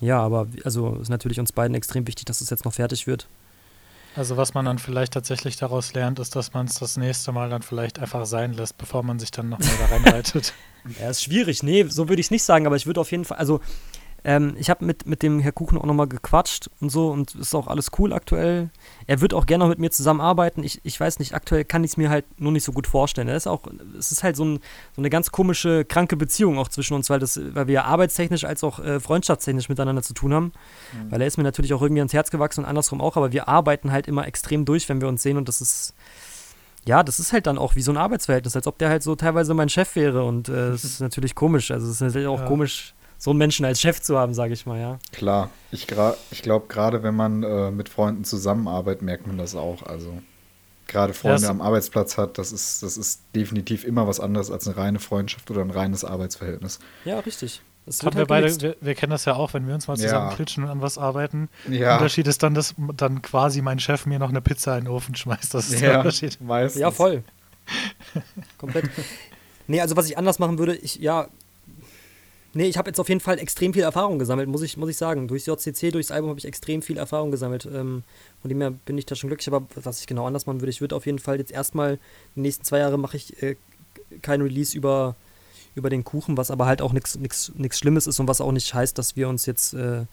ja, aber also ist natürlich uns beiden extrem wichtig, dass es jetzt noch fertig wird. Also was man dann vielleicht tatsächlich daraus lernt, ist, dass man es das nächste Mal dann vielleicht einfach sein lässt, bevor man sich dann nochmal da reinreitet. [laughs] ja, ist schwierig. Nee, so würde ich es nicht sagen, aber ich würde auf jeden Fall, also ähm, ich habe mit, mit dem Herr Kuchen auch nochmal gequatscht und so und ist auch alles cool aktuell. Er wird auch gerne noch mit mir zusammenarbeiten. Ich, ich weiß nicht, aktuell kann ich es mir halt nur nicht so gut vorstellen. ist auch, es ist halt so, ein, so, eine ganz komische, kranke Beziehung auch zwischen uns, weil, das, weil wir arbeitstechnisch als auch äh, freundschaftstechnisch miteinander zu tun haben. Mhm. Weil er ist mir natürlich auch irgendwie ans Herz gewachsen und andersrum auch, aber wir arbeiten halt immer extrem durch, wenn wir uns sehen und das ist ja, das ist halt dann auch wie so ein Arbeitsverhältnis, als ob der halt so teilweise mein Chef wäre und äh, das ist [laughs] natürlich komisch. Also es ist natürlich auch ja. komisch, so einen Menschen als Chef zu haben, sage ich mal, ja. Klar, ich, ich glaube, gerade wenn man äh, mit Freunden zusammenarbeitet, merkt man das auch. Also gerade Freunde ja, am Arbeitsplatz hat, das ist, das ist definitiv immer was anderes als eine reine Freundschaft oder ein reines Arbeitsverhältnis. Ja, richtig. Das haben halt wir beide, wir, wir, kennen das ja auch, wenn wir uns mal zusammen ja. klitschen und an was arbeiten. Ja. Der Unterschied ist dann, dass dann quasi mein Chef mir noch eine Pizza in den Ofen schmeißt. Das ist ja, der Unterschied. Meistens. Ja, voll. Komplett. Nee, also was ich anders machen würde, ich, ja, Nee, ich habe jetzt auf jeden Fall extrem viel Erfahrung gesammelt, muss ich, muss ich sagen. Durchs JCC, durchs Album habe ich extrem viel Erfahrung gesammelt. Ähm, von dem her bin ich da schon glücklich. Aber was ich genau anders machen würde, ich würde auf jeden Fall jetzt erstmal, die nächsten zwei Jahre mache ich äh, kein Release über, über den Kuchen, was aber halt auch nichts Schlimmes ist und was auch nicht heißt, dass wir uns jetzt äh,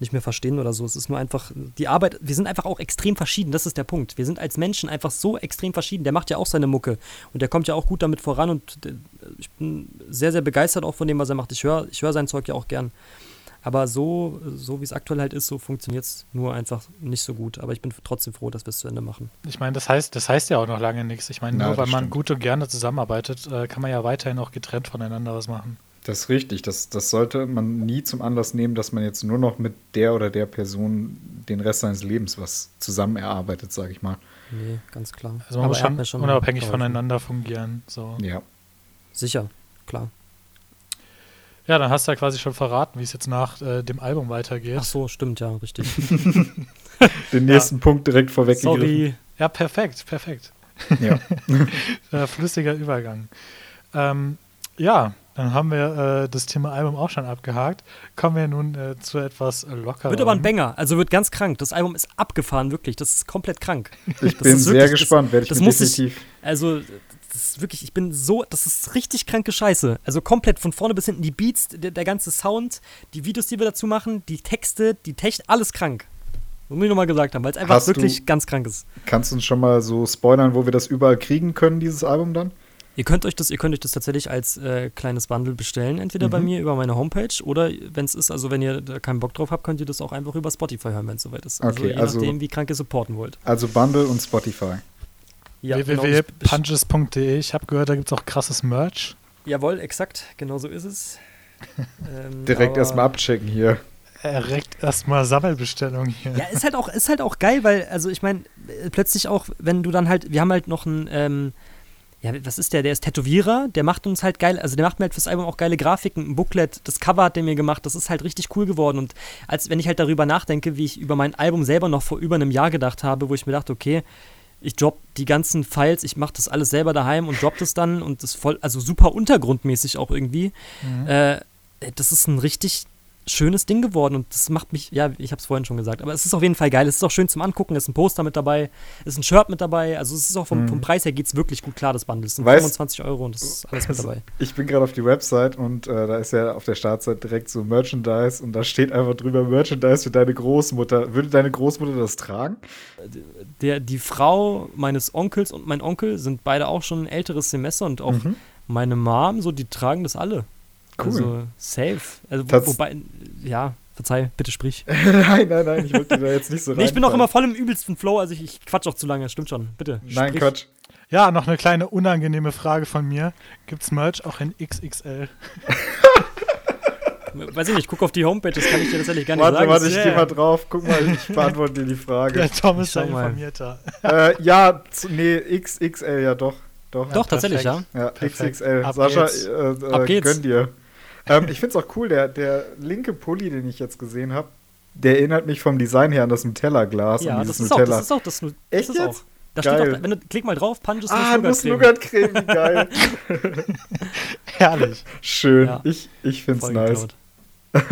nicht mehr verstehen oder so. Es ist nur einfach, die Arbeit, wir sind einfach auch extrem verschieden, das ist der Punkt. Wir sind als Menschen einfach so extrem verschieden. Der macht ja auch seine Mucke und der kommt ja auch gut damit voran und ich bin sehr, sehr begeistert auch von dem, was er macht. Ich höre ich hör sein Zeug ja auch gern. Aber so, so wie es aktuell halt ist, so funktioniert es nur einfach nicht so gut. Aber ich bin trotzdem froh, dass wir es zu Ende machen. Ich meine, das heißt, das heißt ja auch noch lange nichts. Ich meine, Na, nur weil das man stimmt. gut und gerne zusammenarbeitet, äh, kann man ja weiterhin auch getrennt voneinander was machen. Das ist richtig. Das, das sollte man nie zum Anlass nehmen, dass man jetzt nur noch mit der oder der Person den Rest seines Lebens was zusammen erarbeitet, sage ich mal. Nee, ganz klar. Also man Aber muss schon, schon unabhängig voneinander fungieren. So. Ja. Sicher, klar. Ja, dann hast du ja quasi schon verraten, wie es jetzt nach äh, dem Album weitergeht. Ach so, stimmt, ja, richtig. [laughs] [laughs] Den nächsten Punkt direkt vorweggegriffen. Sorry. Ja, perfekt, perfekt. Ja. [laughs] Äh, flüssiger Übergang. Ähm, ja, dann haben wir äh, das Thema Album auch schon abgehakt. Kommen wir nun äh, zu etwas lockerem. Wird aber ein Banger, also wird ganz krank. Das Album ist abgefahren, wirklich. Das ist komplett krank. Ich Das bin sehr wirklich- gespannt, werde ich das muss ich- definitiv. Also, das ist wirklich, ich bin so, das ist richtig kranke Scheiße. Also komplett von vorne bis hinten die Beats, der, der ganze Sound, die Videos, die wir dazu machen, die Texte, die Technik, alles krank. Muss ich nochmal gesagt haben, weil es einfach Hast du- wirklich ganz krank ist. Kannst du uns schon mal so spoilern, wo wir das überall kriegen können, dieses Album dann? Ihr könnt euch das, ihr könnt euch das tatsächlich als äh, kleines Bundle bestellen, entweder bei Mhm. mir über meine Homepage oder wenn es ist, also wenn ihr da keinen Bock drauf habt, könnt ihr das auch einfach über Spotify hören, wenn es soweit ist. Also Okay, je also- nachdem, wie krank ihr supporten wollt. Also Bundle und Spotify. Ja, genau, ich- www.punches.de. Ich habe gehört, da gibt es auch krasses Merch. Jawohl, exakt, genau so ist es. [laughs] ähm, Direkt erstmal abchecken hier. Erregt erstmal Sammelbestellung hier. Ja, ist halt auch, ist halt auch geil, weil, also ich meine, äh, plötzlich auch, wenn du dann halt, wir haben halt noch einen, ähm, ja, was ist der? Der ist Tätowierer, der macht uns halt geil, also der macht mir halt fürs Album auch geile Grafiken, ein Booklet, das Cover hat der mir gemacht, das ist halt richtig cool geworden. Und als wenn ich halt darüber nachdenke, wie ich über mein Album selber noch vor über einem Jahr gedacht habe, wo ich mir dachte, okay, ich drop die ganzen Files, ich mache das alles selber daheim und drop das dann und das voll, also super untergrundmäßig auch irgendwie. Mhm. Äh, das ist ein richtig schönes Ding geworden und das macht mich, ja, ich habe es vorhin schon gesagt, aber es ist auf jeden Fall geil. Es ist auch schön zum Angucken, es ist ein Poster mit dabei, es ist ein Shirt mit dabei, also es ist auch vom, Mhm. vom Preis her geht es wirklich gut klar, das Bundle. Es sind Weißt- 25 Euro und das ist alles mit [laughs] dabei. Ich bin gerade auf die Website und äh, da ist ja auf der Startseite direkt so Merchandise und da steht einfach drüber Merchandise für deine Großmutter. Würde deine Großmutter das tragen? Der, die Frau meines Onkels und mein Onkel sind beide auch schon ein älteres Semester und auch Mhm. meine Mom, so die tragen das alle. Cool. Also safe. Also, wo, wobei, ja, verzeih, bitte sprich. [laughs] nein, nein, nein, ich wollte da jetzt nicht so Nee, ich bin auch immer voll im übelsten Flow, also ich, ich quatsch auch zu lange, stimmt schon, bitte. Nein, sprich. Quatsch. Ja, noch eine kleine unangenehme Frage von mir. Gibt's Merch auch in XXL? [laughs] Weiß ich nicht, guck auf die Homepage, das kann ich dir tatsächlich gar nicht Warte, sagen. warte, Das ich ist- gehe mal drauf. Guck mal, ich [laughs] beantworte dir die Frage. Der Tom ist da mal. informierter. äh, ja, nee, XXL, ja doch. Doch, Doch, tatsächlich, ja. ja, perfekt. XXL. Ab Sascha, geht's. äh, äh, Ab geht's. gönn dir. Ähm, ich finde es auch cool, der, der linke Pulli, den ich jetzt gesehen habe, der erinnert mich vom Design her an das Nutella-Glas. Ja, an das dieses ist, auch, Nutella. das ist auch das. Nu- Echt das ist jetzt? Auch. Da Geil. steht auch, wenn du klick mal drauf, Punches ah, Nuss-Nougat-Creme. Wie geil. [laughs] Herrlich. Schön, Ja. ich, ich finde es Voll nice. [laughs]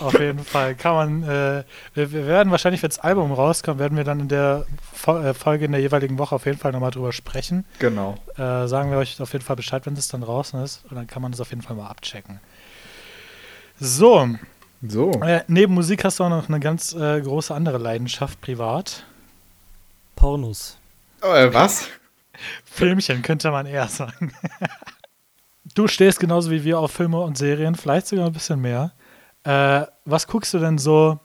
Auf jeden Fall kann man, äh, wir, wir werden wahrscheinlich, wenn das Album rauskommt, werden wir dann in der äh, Folge in der jeweiligen Woche auf jeden Fall nochmal drüber sprechen. Genau. Äh, sagen wir euch auf jeden Fall Bescheid, wenn es dann draußen ist. Und dann kann man das auf jeden Fall mal abchecken. So, So. äh, neben Musik hast du auch noch eine ganz äh, große andere Leidenschaft privat. Pornos. Äh, was? [laughs] Filmchen könnte man eher sagen. [laughs] du stehst genauso wie wir auf Filme und Serien, vielleicht sogar ein bisschen mehr. Äh, was guckst du denn so,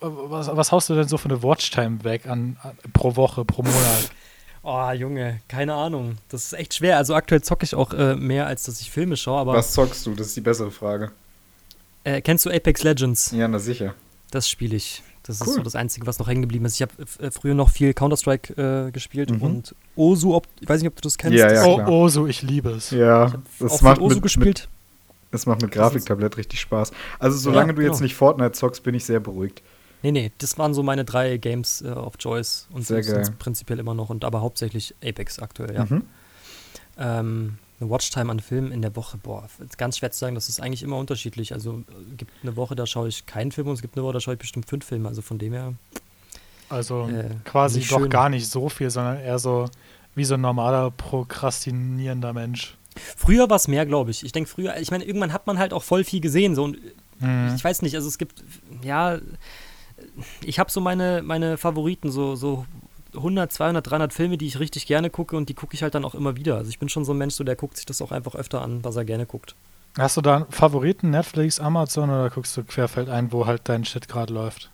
was, was haust du denn so für eine Watchtime weg an, an pro Woche, pro Monat? [laughs] Oh, Junge, keine Ahnung. Das ist echt schwer. Also aktuell zocke ich auch äh, mehr, als dass ich Filme schaue, aber Was zockst du? Das ist die bessere Frage. Äh, kennst du Apex Legends? Ja, na sicher. Das spiele ich. Das ist Cool. so das Einzige, was noch hängen geblieben ist. Ich habe äh, früher noch viel Counter-Strike äh, gespielt Mhm. und Osu, ob, ich weiß nicht, ob du das kennst. Ja, ja, oh, klar. oh, so, ich liebe es. Ja, das macht, Osu mit, mit, gespielt. das macht mit Grafiktablett richtig Spaß. Also, solange du jetzt genau. nicht Fortnite zockst, bin ich sehr beruhigt. Nee, nee, das waren so meine drei Games äh, auf Joyce und Sehr sind geil. prinzipiell immer noch und aber hauptsächlich Apex aktuell, ja. Mhm. Ähm, eine Watchtime an Filmen in der Woche, boah, ist ganz schwer zu sagen, das ist eigentlich immer unterschiedlich. Also äh, gibt eine Woche, da schaue ich keinen Film und es gibt eine Woche, da schaue ich bestimmt fünf Filme. Also von dem her, Also Äh, quasi doch schön. gar nicht so viel, sondern eher so wie so ein normaler prokrastinierender Mensch. früher war es mehr, glaube ich. Ich denke früher, ich meine, irgendwann hat man halt auch voll viel gesehen. So, und Mhm. ich weiß nicht, also es gibt, ja, ich habe so meine, meine Favoriten, so, so 100, 200, 300 Filme, die ich richtig gerne gucke und die gucke ich halt dann auch immer wieder. Also ich bin schon so ein Mensch, so der guckt sich das auch einfach öfter an, was er gerne guckt. Hast du da einen Favoriten, Netflix, Amazon oder guckst du querfeld ein, wo halt dein Shit gerade läuft?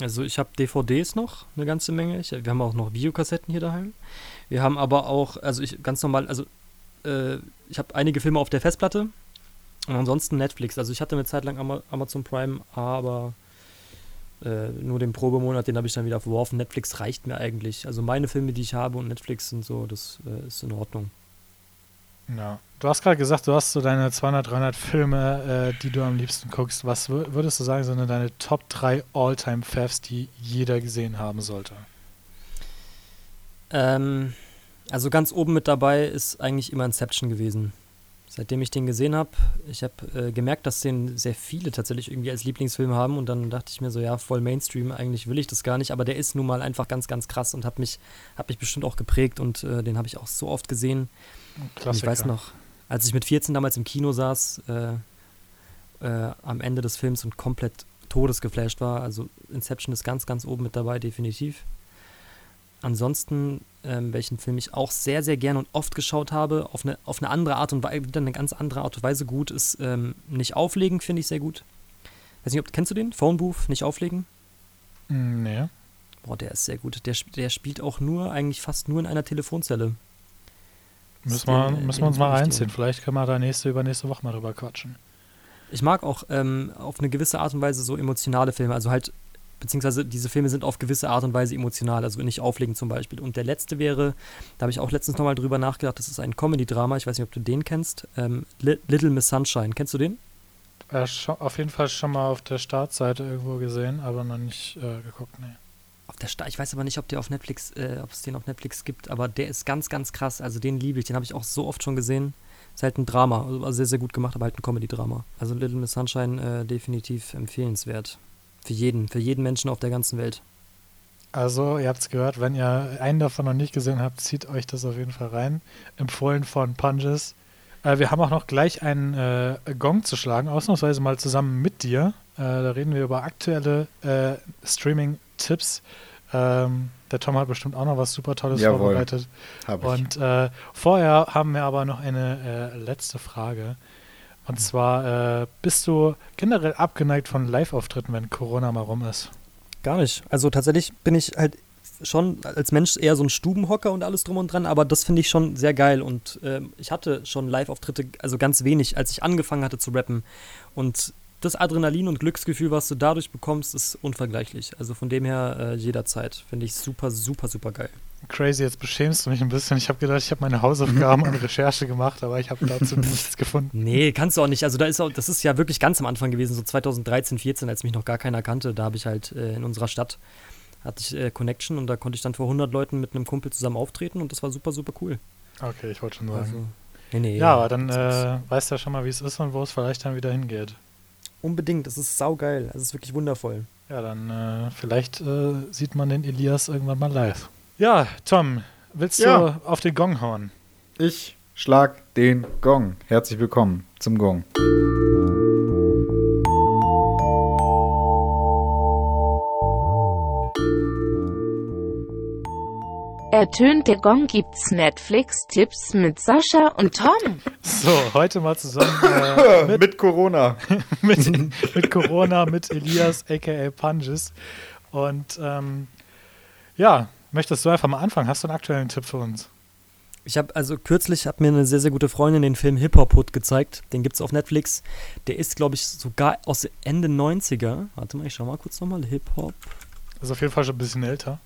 Also ich habe DVDs noch, eine ganze Menge. Ich, wir haben auch noch Videokassetten hier daheim. Wir haben aber auch, also ich ganz normal, also äh, ich habe einige Filme auf der Festplatte und ansonsten Netflix. Also ich hatte eine Zeit lang Ama Amazon Prime, aber äh, nur den Probemonat, den habe ich dann wieder verworfen. Netflix reicht mir eigentlich. Also meine Filme, die ich habe und Netflix sind so, das äh, ist in Ordnung. Ja. Du hast gerade gesagt, du hast so deine 200, 300 Filme, äh, die du am liebsten guckst. Was würdest du sagen, sind deine Top 3 All-Time-Favs, die jeder gesehen haben sollte? Ähm, also ganz oben mit dabei ist eigentlich immer Inception gewesen. Seitdem ich den gesehen habe, ich habe äh, gemerkt, dass den sehr viele tatsächlich irgendwie als Lieblingsfilm haben. Und dann dachte ich mir so, ja, voll Mainstream, eigentlich will ich das gar nicht, aber der ist nun mal einfach ganz, ganz krass und hat mich, hat mich bestimmt auch geprägt. Und äh, den habe ich auch so oft gesehen. Ich weiß noch, als ich mit 14 damals im Kino saß, äh, äh, am Ende des Films und komplett todesgeflasht war, also Inception ist ganz, ganz oben mit dabei, definitiv. Ansonsten, ähm, welchen Film ich auch sehr, sehr gerne und oft geschaut habe, auf eine, auf eine andere Art und Weise, wieder eine ganz andere Art und Weise gut, ist ähm, Nicht auflegen, finde ich sehr gut. Weiß nicht, ob, kennst du den? Phone Booth, Nicht auflegen? Mm, nee. Boah, der ist sehr gut. Der, der spielt auch nur, eigentlich fast nur in einer Telefonzelle. Müssen wir, den, müssen wir uns mal reinziehen. Vielleicht können wir da nächste, übernächste Woche mal drüber quatschen. Ich mag auch ähm, auf eine gewisse Art und Weise so emotionale Filme. Also halt beziehungsweise diese Filme sind auf gewisse Art und Weise emotional, also nicht auflegen zum Beispiel. Und der letzte wäre, da habe ich auch letztens nochmal drüber nachgedacht, das ist ein Comedy-Drama, ich weiß nicht, ob du den kennst, ähm, Little Miss Sunshine. Kennst du den? Äh, auf jeden Fall schon mal auf der Startseite irgendwo gesehen, aber noch nicht äh, geguckt, nee. Auf der Start, ich weiß aber nicht, ob der auf Netflix, äh, ob es den auf Netflix gibt, aber der ist ganz, ganz krass. Also den liebe ich, den habe ich auch so oft schon gesehen. Ist halt ein Drama, also sehr, sehr gut gemacht, aber halt ein Comedy-Drama. Also Little Miss Sunshine äh, definitiv empfehlenswert. Für jeden, für jeden Menschen auf der ganzen Welt. Also, ihr habt es gehört, wenn ihr einen davon noch nicht gesehen habt, zieht euch das auf jeden Fall rein. Empfohlen von Punches. Äh, wir haben auch noch gleich einen äh, Gong zu schlagen, ausnahmsweise mal zusammen mit dir. Äh, da reden wir über aktuelle äh, Streaming-Tipps. Ähm, der Tom hat bestimmt auch noch was super Tolles Jawohl, vorbereitet. Hab ich. Und äh, vorher haben wir aber noch eine äh, letzte Frage. Und zwar, äh, bist du generell abgeneigt von Live-Auftritten, wenn Corona mal rum ist? Gar nicht. Also tatsächlich bin ich halt schon als Mensch eher so ein Stubenhocker und alles drum und dran, aber das finde ich schon sehr geil. Und äh, ich hatte schon Live-Auftritte, also ganz wenig, als ich angefangen hatte zu rappen. Und das Adrenalin und Glücksgefühl, was du dadurch bekommst, ist unvergleichlich. Also von dem her äh, jederzeit. Finde ich super, super, super geil. Crazy, jetzt beschämst du mich ein bisschen. Ich habe gedacht, ich habe meine Hausaufgaben und [laughs] Recherche gemacht, aber ich habe dazu [laughs] nichts gefunden. Nee, kannst du auch nicht. Also da ist auch, das ist ja wirklich ganz am Anfang gewesen, so 2013, 14, als mich noch gar keiner kannte. Da habe ich halt äh, in unserer Stadt hatte ich äh, Connection und da konnte ich dann vor 100 Leuten mit einem Kumpel zusammen auftreten und das war super, super cool. Okay, ich wollte schon sagen. Also, nee, nee, ja, aber dann äh, weißt du ja schon mal, wie es ist und wo es vielleicht dann wieder hingeht. Unbedingt, das ist saugeil. Das ist wirklich wundervoll. Ja, dann äh, vielleicht äh, sieht man den Elias irgendwann mal live. Ja, Tom, willst ja. du auf den Gong hauen? Ich schlag den Gong. Herzlich willkommen zum Gong. Ertönt der Gong gibt's Netflix-Tipps mit Sascha und Tom. So, heute mal zusammen äh, [laughs] mit, mit, Corona. [laughs] mit, mit, Corona, mit Elias, aka Punges. Und ähm, ja, möchtest du einfach mal anfangen? Hast du einen aktuellen Tipp für uns? Ich habe also kürzlich hat mir eine sehr, sehr gute Freundin den Film Hip Hop Hood gezeigt. Den gibt es auf Netflix. Der ist, glaube ich, sogar aus Ende 90er. Warte mal, ich schau mal kurz nochmal. Hip Hop. Ist auf jeden Fall schon ein bisschen älter.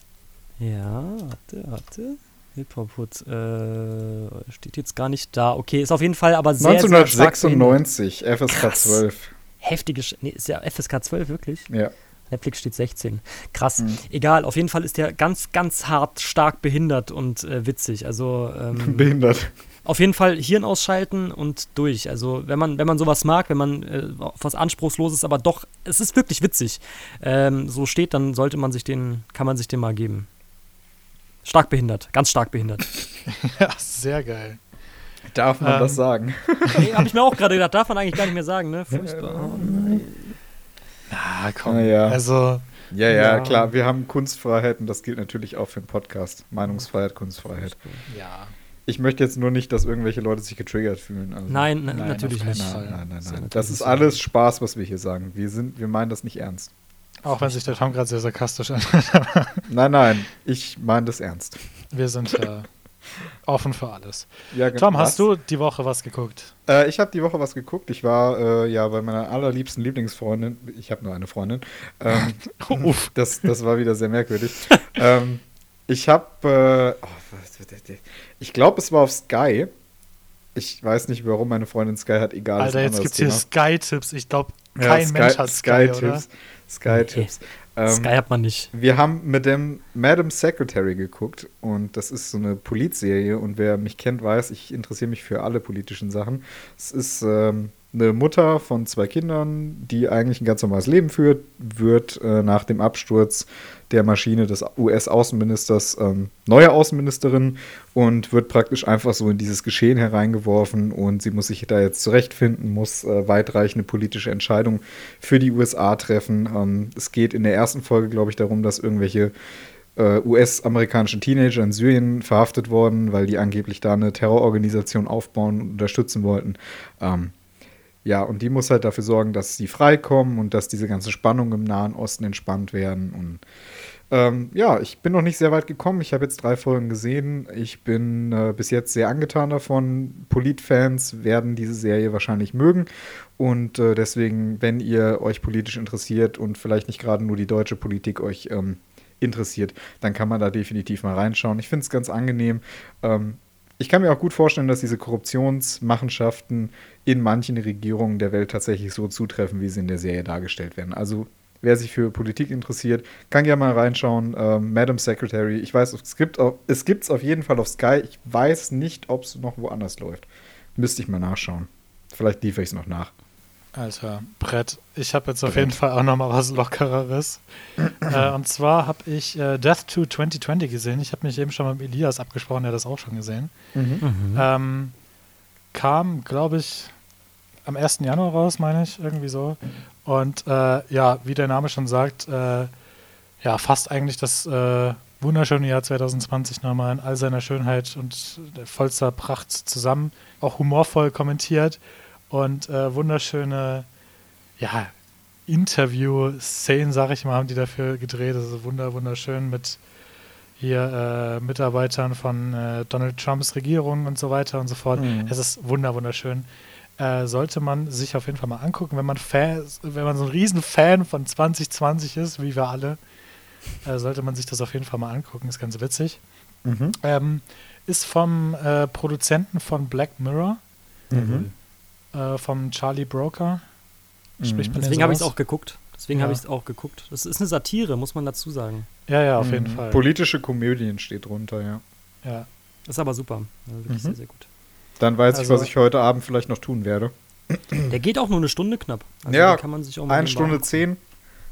Ja, warte, warte. Hip-Hop äh, steht jetzt gar nicht da. Okay, ist auf jeden Fall aber sehr 1996, sehr FSK Krass. 12. Heftige, Sch nee, ist ja FSK 12 wirklich? Ja. Netflix steht 16. Krass. Mhm. Egal, auf jeden Fall ist der ganz, ganz hart, stark behindert und äh, witzig. Also ähm, [laughs] behindert. Auf jeden Fall Hirn ausschalten und durch. Also wenn man, wenn man sowas mag, wenn man äh, was Anspruchsloses, aber doch, es ist wirklich witzig, ähm, so steht, dann sollte man sich den, kann man sich den mal geben. Stark behindert, ganz stark behindert. [laughs] ja, sehr geil. Darf man ähm, das sagen? [laughs] nee, Habe ich mir auch gerade gedacht, darf man eigentlich gar nicht mehr sagen, ne? Furchtbar. Oh, nein. Na, komm. Na ja. Also. Ja, ja, ja, klar, wir haben Kunstfreiheit und das gilt natürlich auch für den Podcast. Meinungsfreiheit, Kunstfreiheit. Ja. Ich möchte jetzt nur nicht, dass irgendwelche Leute sich getriggert fühlen. Also, Nein, Nein, natürlich nicht. Nein, nein, nein, Das ist nein. Das ist alles Spaß, was wir hier sagen. Wir, sind, wir meinen das nicht ernst. Auch wenn sich der Tom gerade sehr sarkastisch an. Nein, nein, ich meine das ernst. Wir sind äh, [laughs] offen für alles. Ja, Tom, was? hast du die Woche was geguckt? Äh, ich habe die Woche was geguckt. Ich war äh, ja bei meiner allerliebsten Lieblingsfreundin. Ich habe nur eine Freundin. Ähm, [laughs] Uff. das, das war wieder sehr merkwürdig. [laughs] ähm, ich habe, äh, oh, ich glaube, es war auf Sky. Ich weiß nicht, warum meine Freundin Sky hat. Egal. ist Alter, jetzt gibt es hier. Sky-Tipps. Ich glaube, Ja, kein Mensch hat Sky, oder? Sky-Tipps. Sky-Tipps. Ähm, Sky hat man nicht. Wir haben mit dem Madam Secretary geguckt und das ist so eine Politserie und wer mich kennt, weiß, ich interessiere mich für alle politischen Sachen. Es ist ähm, eine Mutter von zwei Kindern, die eigentlich ein ganz normales Leben führt, wird äh, nach dem Absturz der Maschine des US-Außenministers ähm, neue Außenministerin und wird praktisch einfach so in dieses Geschehen hereingeworfen und sie muss sich da jetzt zurechtfinden, muss äh, weitreichende politische Entscheidungen für die USA treffen. Ähm, es geht in der ersten Folge, glaube ich, darum, dass irgendwelche äh, US-amerikanischen Teenager in Syrien verhaftet wurden, weil die angeblich da eine Terrororganisation aufbauen und unterstützen wollten. Ähm, ja, und die muss halt dafür sorgen, dass sie freikommen und dass diese ganze Spannung im Nahen Osten entspannt werden. Und ähm, ja, ich bin noch nicht sehr weit gekommen. Ich habe jetzt drei Folgen gesehen. Ich bin äh, bis jetzt sehr angetan davon. Politfans werden diese Serie wahrscheinlich mögen. Und äh, deswegen, wenn ihr euch politisch interessiert und vielleicht nicht gerade nur die deutsche Politik euch ähm, interessiert, dann kann man da definitiv mal reinschauen. Ich finde es ganz angenehm. Ähm, ich kann mir auch gut vorstellen, dass diese Korruptionsmachenschaften in manchen Regierungen der Welt tatsächlich so zutreffen, wie sie in der Serie dargestellt werden. Also wer sich für Politik interessiert, kann gerne mal reinschauen. Ähm, Madam Secretary, ich weiß, es gibt es gibt es auf jeden Fall auf Sky. Ich weiß nicht, ob es noch woanders läuft. Müsste ich mal nachschauen. Vielleicht liefere ich es noch nach. Alter, Brett. Ich habe jetzt auf Brett. jeden Fall auch noch mal was Lockereres. [clears throat] äh, und zwar habe ich äh, Death to 2020 gesehen. Ich habe mich eben schon mit Elias abgesprochen, der hat das auch schon gesehen. Mhm. Ähm, kam, glaube ich, am 1. Januar raus, meine ich, irgendwie so. Und äh, ja, wie der Name schon sagt, äh, ja, fasst eigentlich das äh, wunderschöne Jahr 2020 nochmal in all seiner Schönheit und der vollster Pracht zusammen. Auch humorvoll kommentiert und äh, wunderschöne, ja, Interview-Szenen, sag ich mal, haben die dafür gedreht. Das ist wunder, wunderschön mit hier äh, Mitarbeitern von äh, Donald Trumps Regierung und so weiter und so fort. Mhm. Es ist wunder, wunderschön. Äh, sollte man sich auf jeden Fall mal angucken, wenn man Fan, wenn man so ein Riesenfan von 2020 ist, wie wir alle, äh, sollte man sich das auf jeden Fall mal angucken. Ist ganz witzig. Mhm. Ähm, ist vom äh, Produzenten von Black Mirror, Mhm. Äh, vom Charlie Broker. Mhm. Deswegen habe ich es auch geguckt. Deswegen Ja. habe ich es auch geguckt. Das ist eine Satire, muss man dazu sagen. Ja, ja, auf jeden Mhm. Fall. Politische Komödien steht drunter, ja. ja. Das ist aber super. Also wirklich Mhm. sehr, sehr gut. Dann weiß ich, Also- was ich heute Abend vielleicht noch tun werde. Der geht auch nur eine Stunde knapp. Also Ja, kann man sich auch mal Eine Stunde zehn.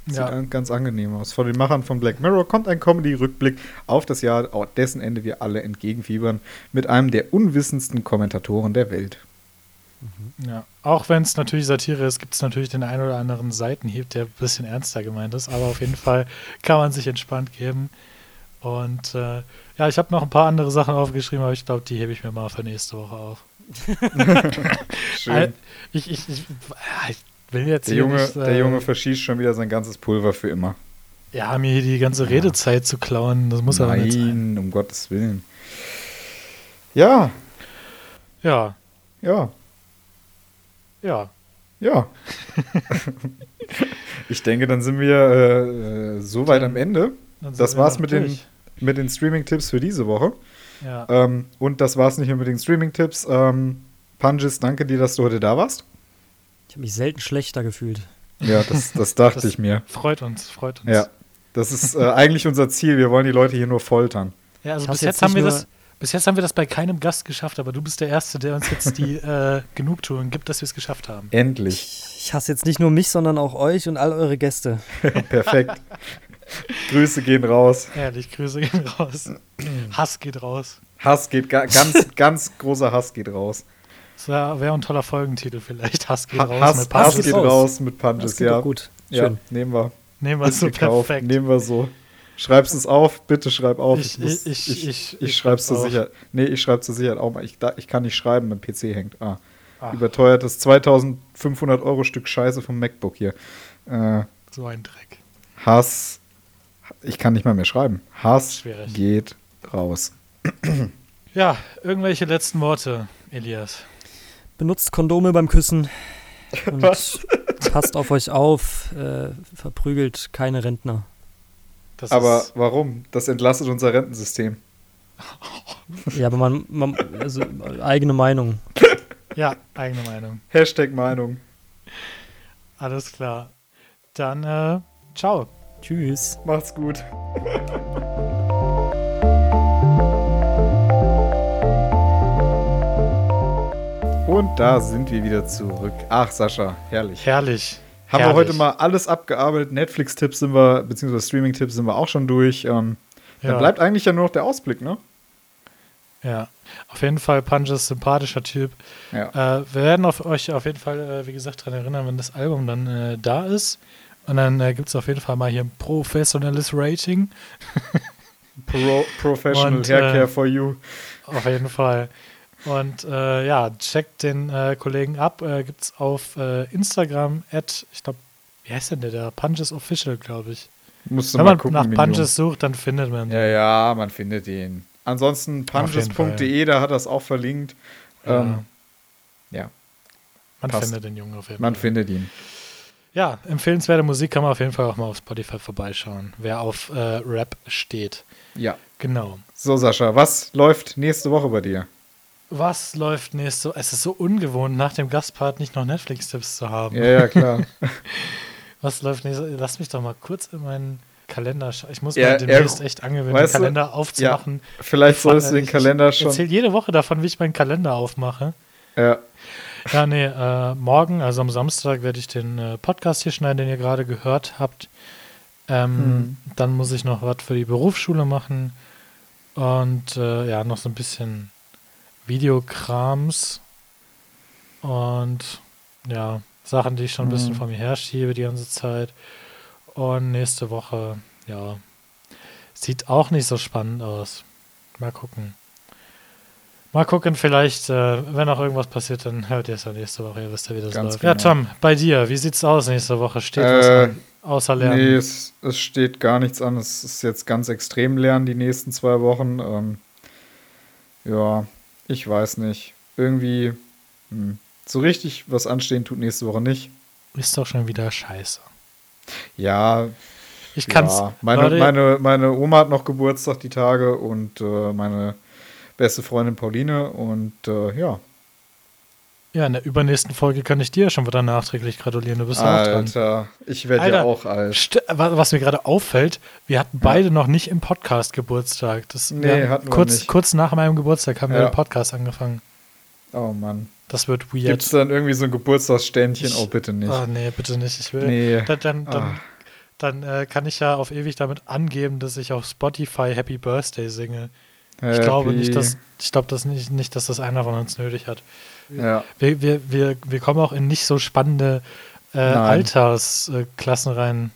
Sieht Ja. an- ganz angenehm aus. Von den Machern von Black Mirror kommt ein Comedy-Rückblick auf das Jahr, dessen Ende wir alle entgegenfiebern, mit einem der unwissendsten Kommentatoren der Welt. Ja, auch wenn es natürlich Satire ist, gibt es natürlich den einen oder anderen Seitenhieb, der ein bisschen ernster gemeint ist, aber auf jeden Fall kann man sich entspannt geben. Und äh, ja, ich habe noch ein paar andere Sachen aufgeschrieben, aber ich glaube, die hebe ich mir mal für nächste Woche auf. [laughs] Schön. Ich, ich, ich, ja, ich will jetzt der, Junge, nicht, äh, der Junge verschießt schon wieder sein ganzes Pulver für immer. ja, mir hier die ganze Ja. Redezeit zu klauen, das muss aber nicht sein. Nein, um Gottes Willen. Ja, Ja, ja, ja. ja. [laughs] ich denke, dann sind wir äh, soweit am Ende Das war's mit den- mit den Streaming-Tipps für diese Woche. Ja. Ähm, und das war's nicht nur mit den Streaming-Tipps. Ähm, Panjis, danke dir, dass du heute da warst. Ich habe mich selten schlechter gefühlt. Ja, das, das dachte Das- ich mir. Freut uns, freut uns. Ja, das ist äh, eigentlich unser Ziel. Wir wollen die Leute hier nur foltern. Ja, also bis jetzt, jetzt haben wir das, bis jetzt haben wir das bei keinem Gast geschafft, aber du bist der Erste, der uns jetzt die [laughs] äh, Genugtuung gibt, dass wir es geschafft haben. Endlich. Ich hasse jetzt nicht nur mich, sondern auch euch und all eure Gäste. [laughs] Perfekt. Grüße gehen raus. Ehrlich, Grüße gehen raus. Hass geht raus. Hass geht ga ganz, ganz großer Hass geht raus. Das wäre wär ein toller Folgentitel vielleicht. Hass geht Ha raus Hass, mit Hass Passus. geht raus. mit geht ja. gut. Ja, Schön. nehmen wir. Nehmen wir so perfekt. Nehmen wir so. Schreibst es auf, bitte schreib auf. Ich- muss- ich- ich- ich- ich ich schreib's zur. Sicherheit. Nee, ich schreib's zur Sicherheit auch mal. Ich, da, ich kann nicht schreiben, mein PC hängt. Ah. Ach. Überteuertes 2500 Euro Stück Scheiße vom MacBook hier. Äh, So ein Dreck. Hass. Ich kann nicht mal mehr schreiben. Hass Schwierig. geht raus. Ja, irgendwelche letzten Worte, Elias. Benutzt Kondome beim Küssen [laughs] und Was? passt auf euch auf, äh, verprügelt keine Rentner. Das Aber ist, warum? Das entlastet unser Rentensystem. Ja, aber man, man also eigene Meinung. ja, eigene Meinung. Hashtag Meinung. Alles klar. Dann, äh, ciao. Tschüss. Macht's gut. Und da sind wir wieder zurück. Ach, Sascha, herrlich. Herrlich. Haben Herrlich. wir heute mal alles abgearbeitet. Netflix-Tipps sind wir, beziehungsweise Streaming-Tipps sind wir auch schon durch. Ähm, Ja. Dann bleibt eigentlich ja nur noch der Ausblick, ne? Ja, auf jeden Fall Punch ist sympathischer Typ. Ja. Äh, wir werden auf euch auf jeden Fall, äh, wie gesagt, daran erinnern, wenn das Album dann äh, da ist. Und dann äh, gibt es auf jeden Fall mal hier ein professionelles Rating. Pro Professional Und, Haircare äh, for you. Auf jeden Fall. Und äh, ja, checkt den äh, Kollegen ab. Äh, gibt es auf äh, Instagram, at, ich glaube, wie heißt denn der? Der Punches Official, glaube ich. Musst Wenn man gucken. nach. Punches sucht, dann findet man Ja, ja, man findet ihn. Ansonsten punches.de, da hat er es auch verlinkt. Ja. Ähm, ja, Man passt. findet den Jungen auf jeden man Fall. findet ihn. Ja, empfehlenswerte Musik kann man auf jeden Fall auch mal auf Spotify vorbeischauen, wer auf äh, Rap steht. Ja. Genau. So, Sascha, was läuft nächste Woche bei dir? Was läuft nächste Es ist so ungewohnt, nach dem Gastpart nicht noch Netflix-Tipps zu haben. Ja, ja, klar. [laughs] Was läuft nächste Lass mich doch mal kurz in meinen Kalender schauen. Ich muss Ja, mir demnächst echt angewöhnen, den weißt du, Kalender aufzumachen. Vielleicht solltest du den Ich- Kalender Ich schon. erzähle jede Woche davon, wie ich meinen Kalender aufmache. Ja, Ja, nee, äh, morgen, also am Samstag, werde ich den äh, Podcast hier schneiden, den ihr gerade gehört habt. Ähm, Hm. Dann muss ich noch was für die Berufsschule machen und äh, ja, noch so ein bisschen Videokrams und ja, Sachen, die ich schon ein bisschen Hm. vor mir herschiebe die ganze Zeit. Und nächste Woche, ja, sieht auch nicht so spannend aus. Mal gucken. Mal gucken, vielleicht, äh, wenn auch irgendwas passiert, dann hört ihr es ja nächste Woche. Ihr wisst ja, wie das Ganz läuft. Ja, genau. Tom, bei dir, wie sieht's aus nächste Woche? Steht was Äh, an, außer Lernen? nee, es, es steht gar nichts an. Es ist jetzt ganz extrem lernen die nächsten zwei Wochen. Ähm, ja, ich weiß nicht. Irgendwie hm, so richtig was anstehen tut nächste Woche nicht. Ist doch schon wieder scheiße. Ja, Ich kann's. ja. Meine, Leute, meine, meine Oma hat noch Geburtstag die Tage und äh, meine beste Freundin Pauline und äh, ja. Ja, in der übernächsten Folge kann ich dir ja schon wieder nachträglich gratulieren. Du bist auch dran. Alter, ich werde ja Alter, auch alt. Was mir gerade auffällt, wir hatten beide noch nicht im Podcast Geburtstag. Das, Nee, wir hatten wir kurz, nicht. kurz nach meinem Geburtstag haben wir Ja. den Podcast angefangen. Oh Mann. Das wird Gibt weird. es dann irgendwie so ein Geburtstagsständchen? Oh, bitte nicht. Ah, nee, bitte nicht. Ich will. Nee. Dann, dann, dann, Ah. dann äh, kann ich ja auf ewig damit angeben, dass ich auf Spotify Happy Birthday singe. Ich glaube nicht, dass ich glaube das nicht, nicht, dass das einer von uns nötig hat. Ja, Wir, wir, wir, wir kommen auch in nicht so spannende äh. Altersklassen rein.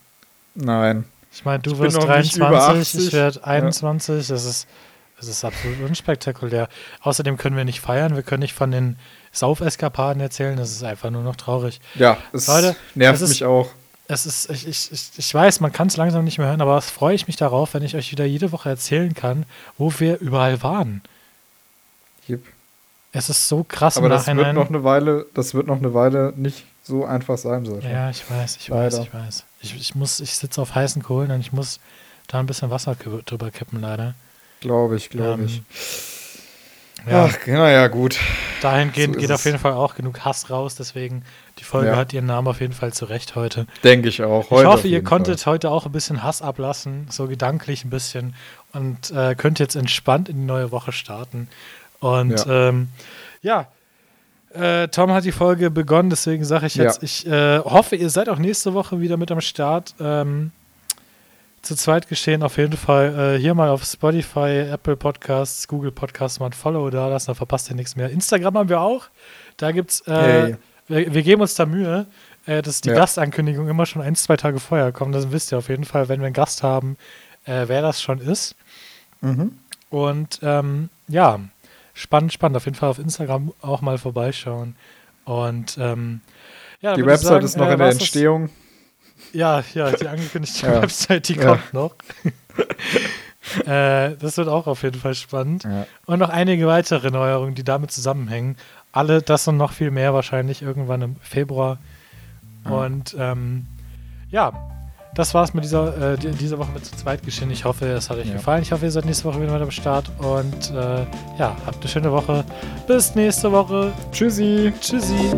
nein. Ich meine, du Ich wirst noch nicht 23, über ich 80. werde 21. Das ist das ist absolut unspektakulär. Außerdem können wir nicht feiern, wir können nicht von den Saufeskapaden erzählen. Das ist einfach nur noch traurig. Ja, es Leute, nervt es ist- mich auch. Es ist, ich, ich, ich, ich weiß, man kann es langsam nicht mehr hören, aber es freue ich mich darauf, wenn ich euch wieder jede Woche erzählen kann, wo wir überall waren. Jep. Es ist so krass Aber im das wird Nachhinein. noch eine Weile, das wird noch eine Weile nicht so einfach sein sollte. Ja, ich weiß, ich weiß, Leider. ich weiß. Ich, ich muss, ich sitze auf heißen Kohlen und ich muss da ein bisschen Wasser drüber kippen, leider. Glaube ich, glaube Ähm, ich. Ja, Ach, naja, gut. dahingehend so geht auf jeden Fall auch genug Hass raus, deswegen die Folge Ja. hat ihren Namen auf jeden Fall zurecht heute. Denke ich auch. ich Heute auf hoffe, ihr konntet Fall. heute auch ein bisschen Hass ablassen, so gedanklich ein bisschen und äh, könnt jetzt entspannt in die neue Woche starten. Und ja, ähm, ja äh, Tom hat die Folge begonnen, deswegen sage ich jetzt, Ja. ich äh, hoffe, ihr seid auch nächste Woche wieder mit am Start. Ähm, zu zweit geschehen auf jeden Fall äh, hier mal auf Spotify, Apple Podcasts, Google Podcasts mal ein Follow da lassen, dann verpasst ihr nichts mehr. Instagram haben wir auch. Da gibt's, äh, Hey. wir, wir geben uns da Mühe, äh, dass die Ja. Gastankündigung immer schon ein, zwei Tage vorher kommt. Das wisst ihr auf jeden Fall, wenn wir einen Gast haben, äh, wer das schon ist. Mhm. Und ähm, ja, spannend, spannend. Auf jeden Fall auf Instagram auch mal vorbeischauen. Und ähm, ja, Die Website sagen, ist noch äh, in der das- Entstehung. Ja, ja, die angekündigte [laughs] Ja. Website, die Ja. kommt noch. [laughs] äh, das wird auch auf jeden Fall spannend. Ja. Und noch einige weitere Neuerungen, die damit zusammenhängen. Alle das und noch viel mehr wahrscheinlich irgendwann im Februar. Und ähm, ja, das war's mit dieser, äh, die- dieser Woche mit zu zweit geschehen. Ich hoffe, es hat euch Ja. gefallen. Ich hoffe, ihr seid nächste Woche wieder mit am Start. Und äh, ja, habt eine schöne Woche. Bis nächste Woche. Tschüssi. Tschüssi.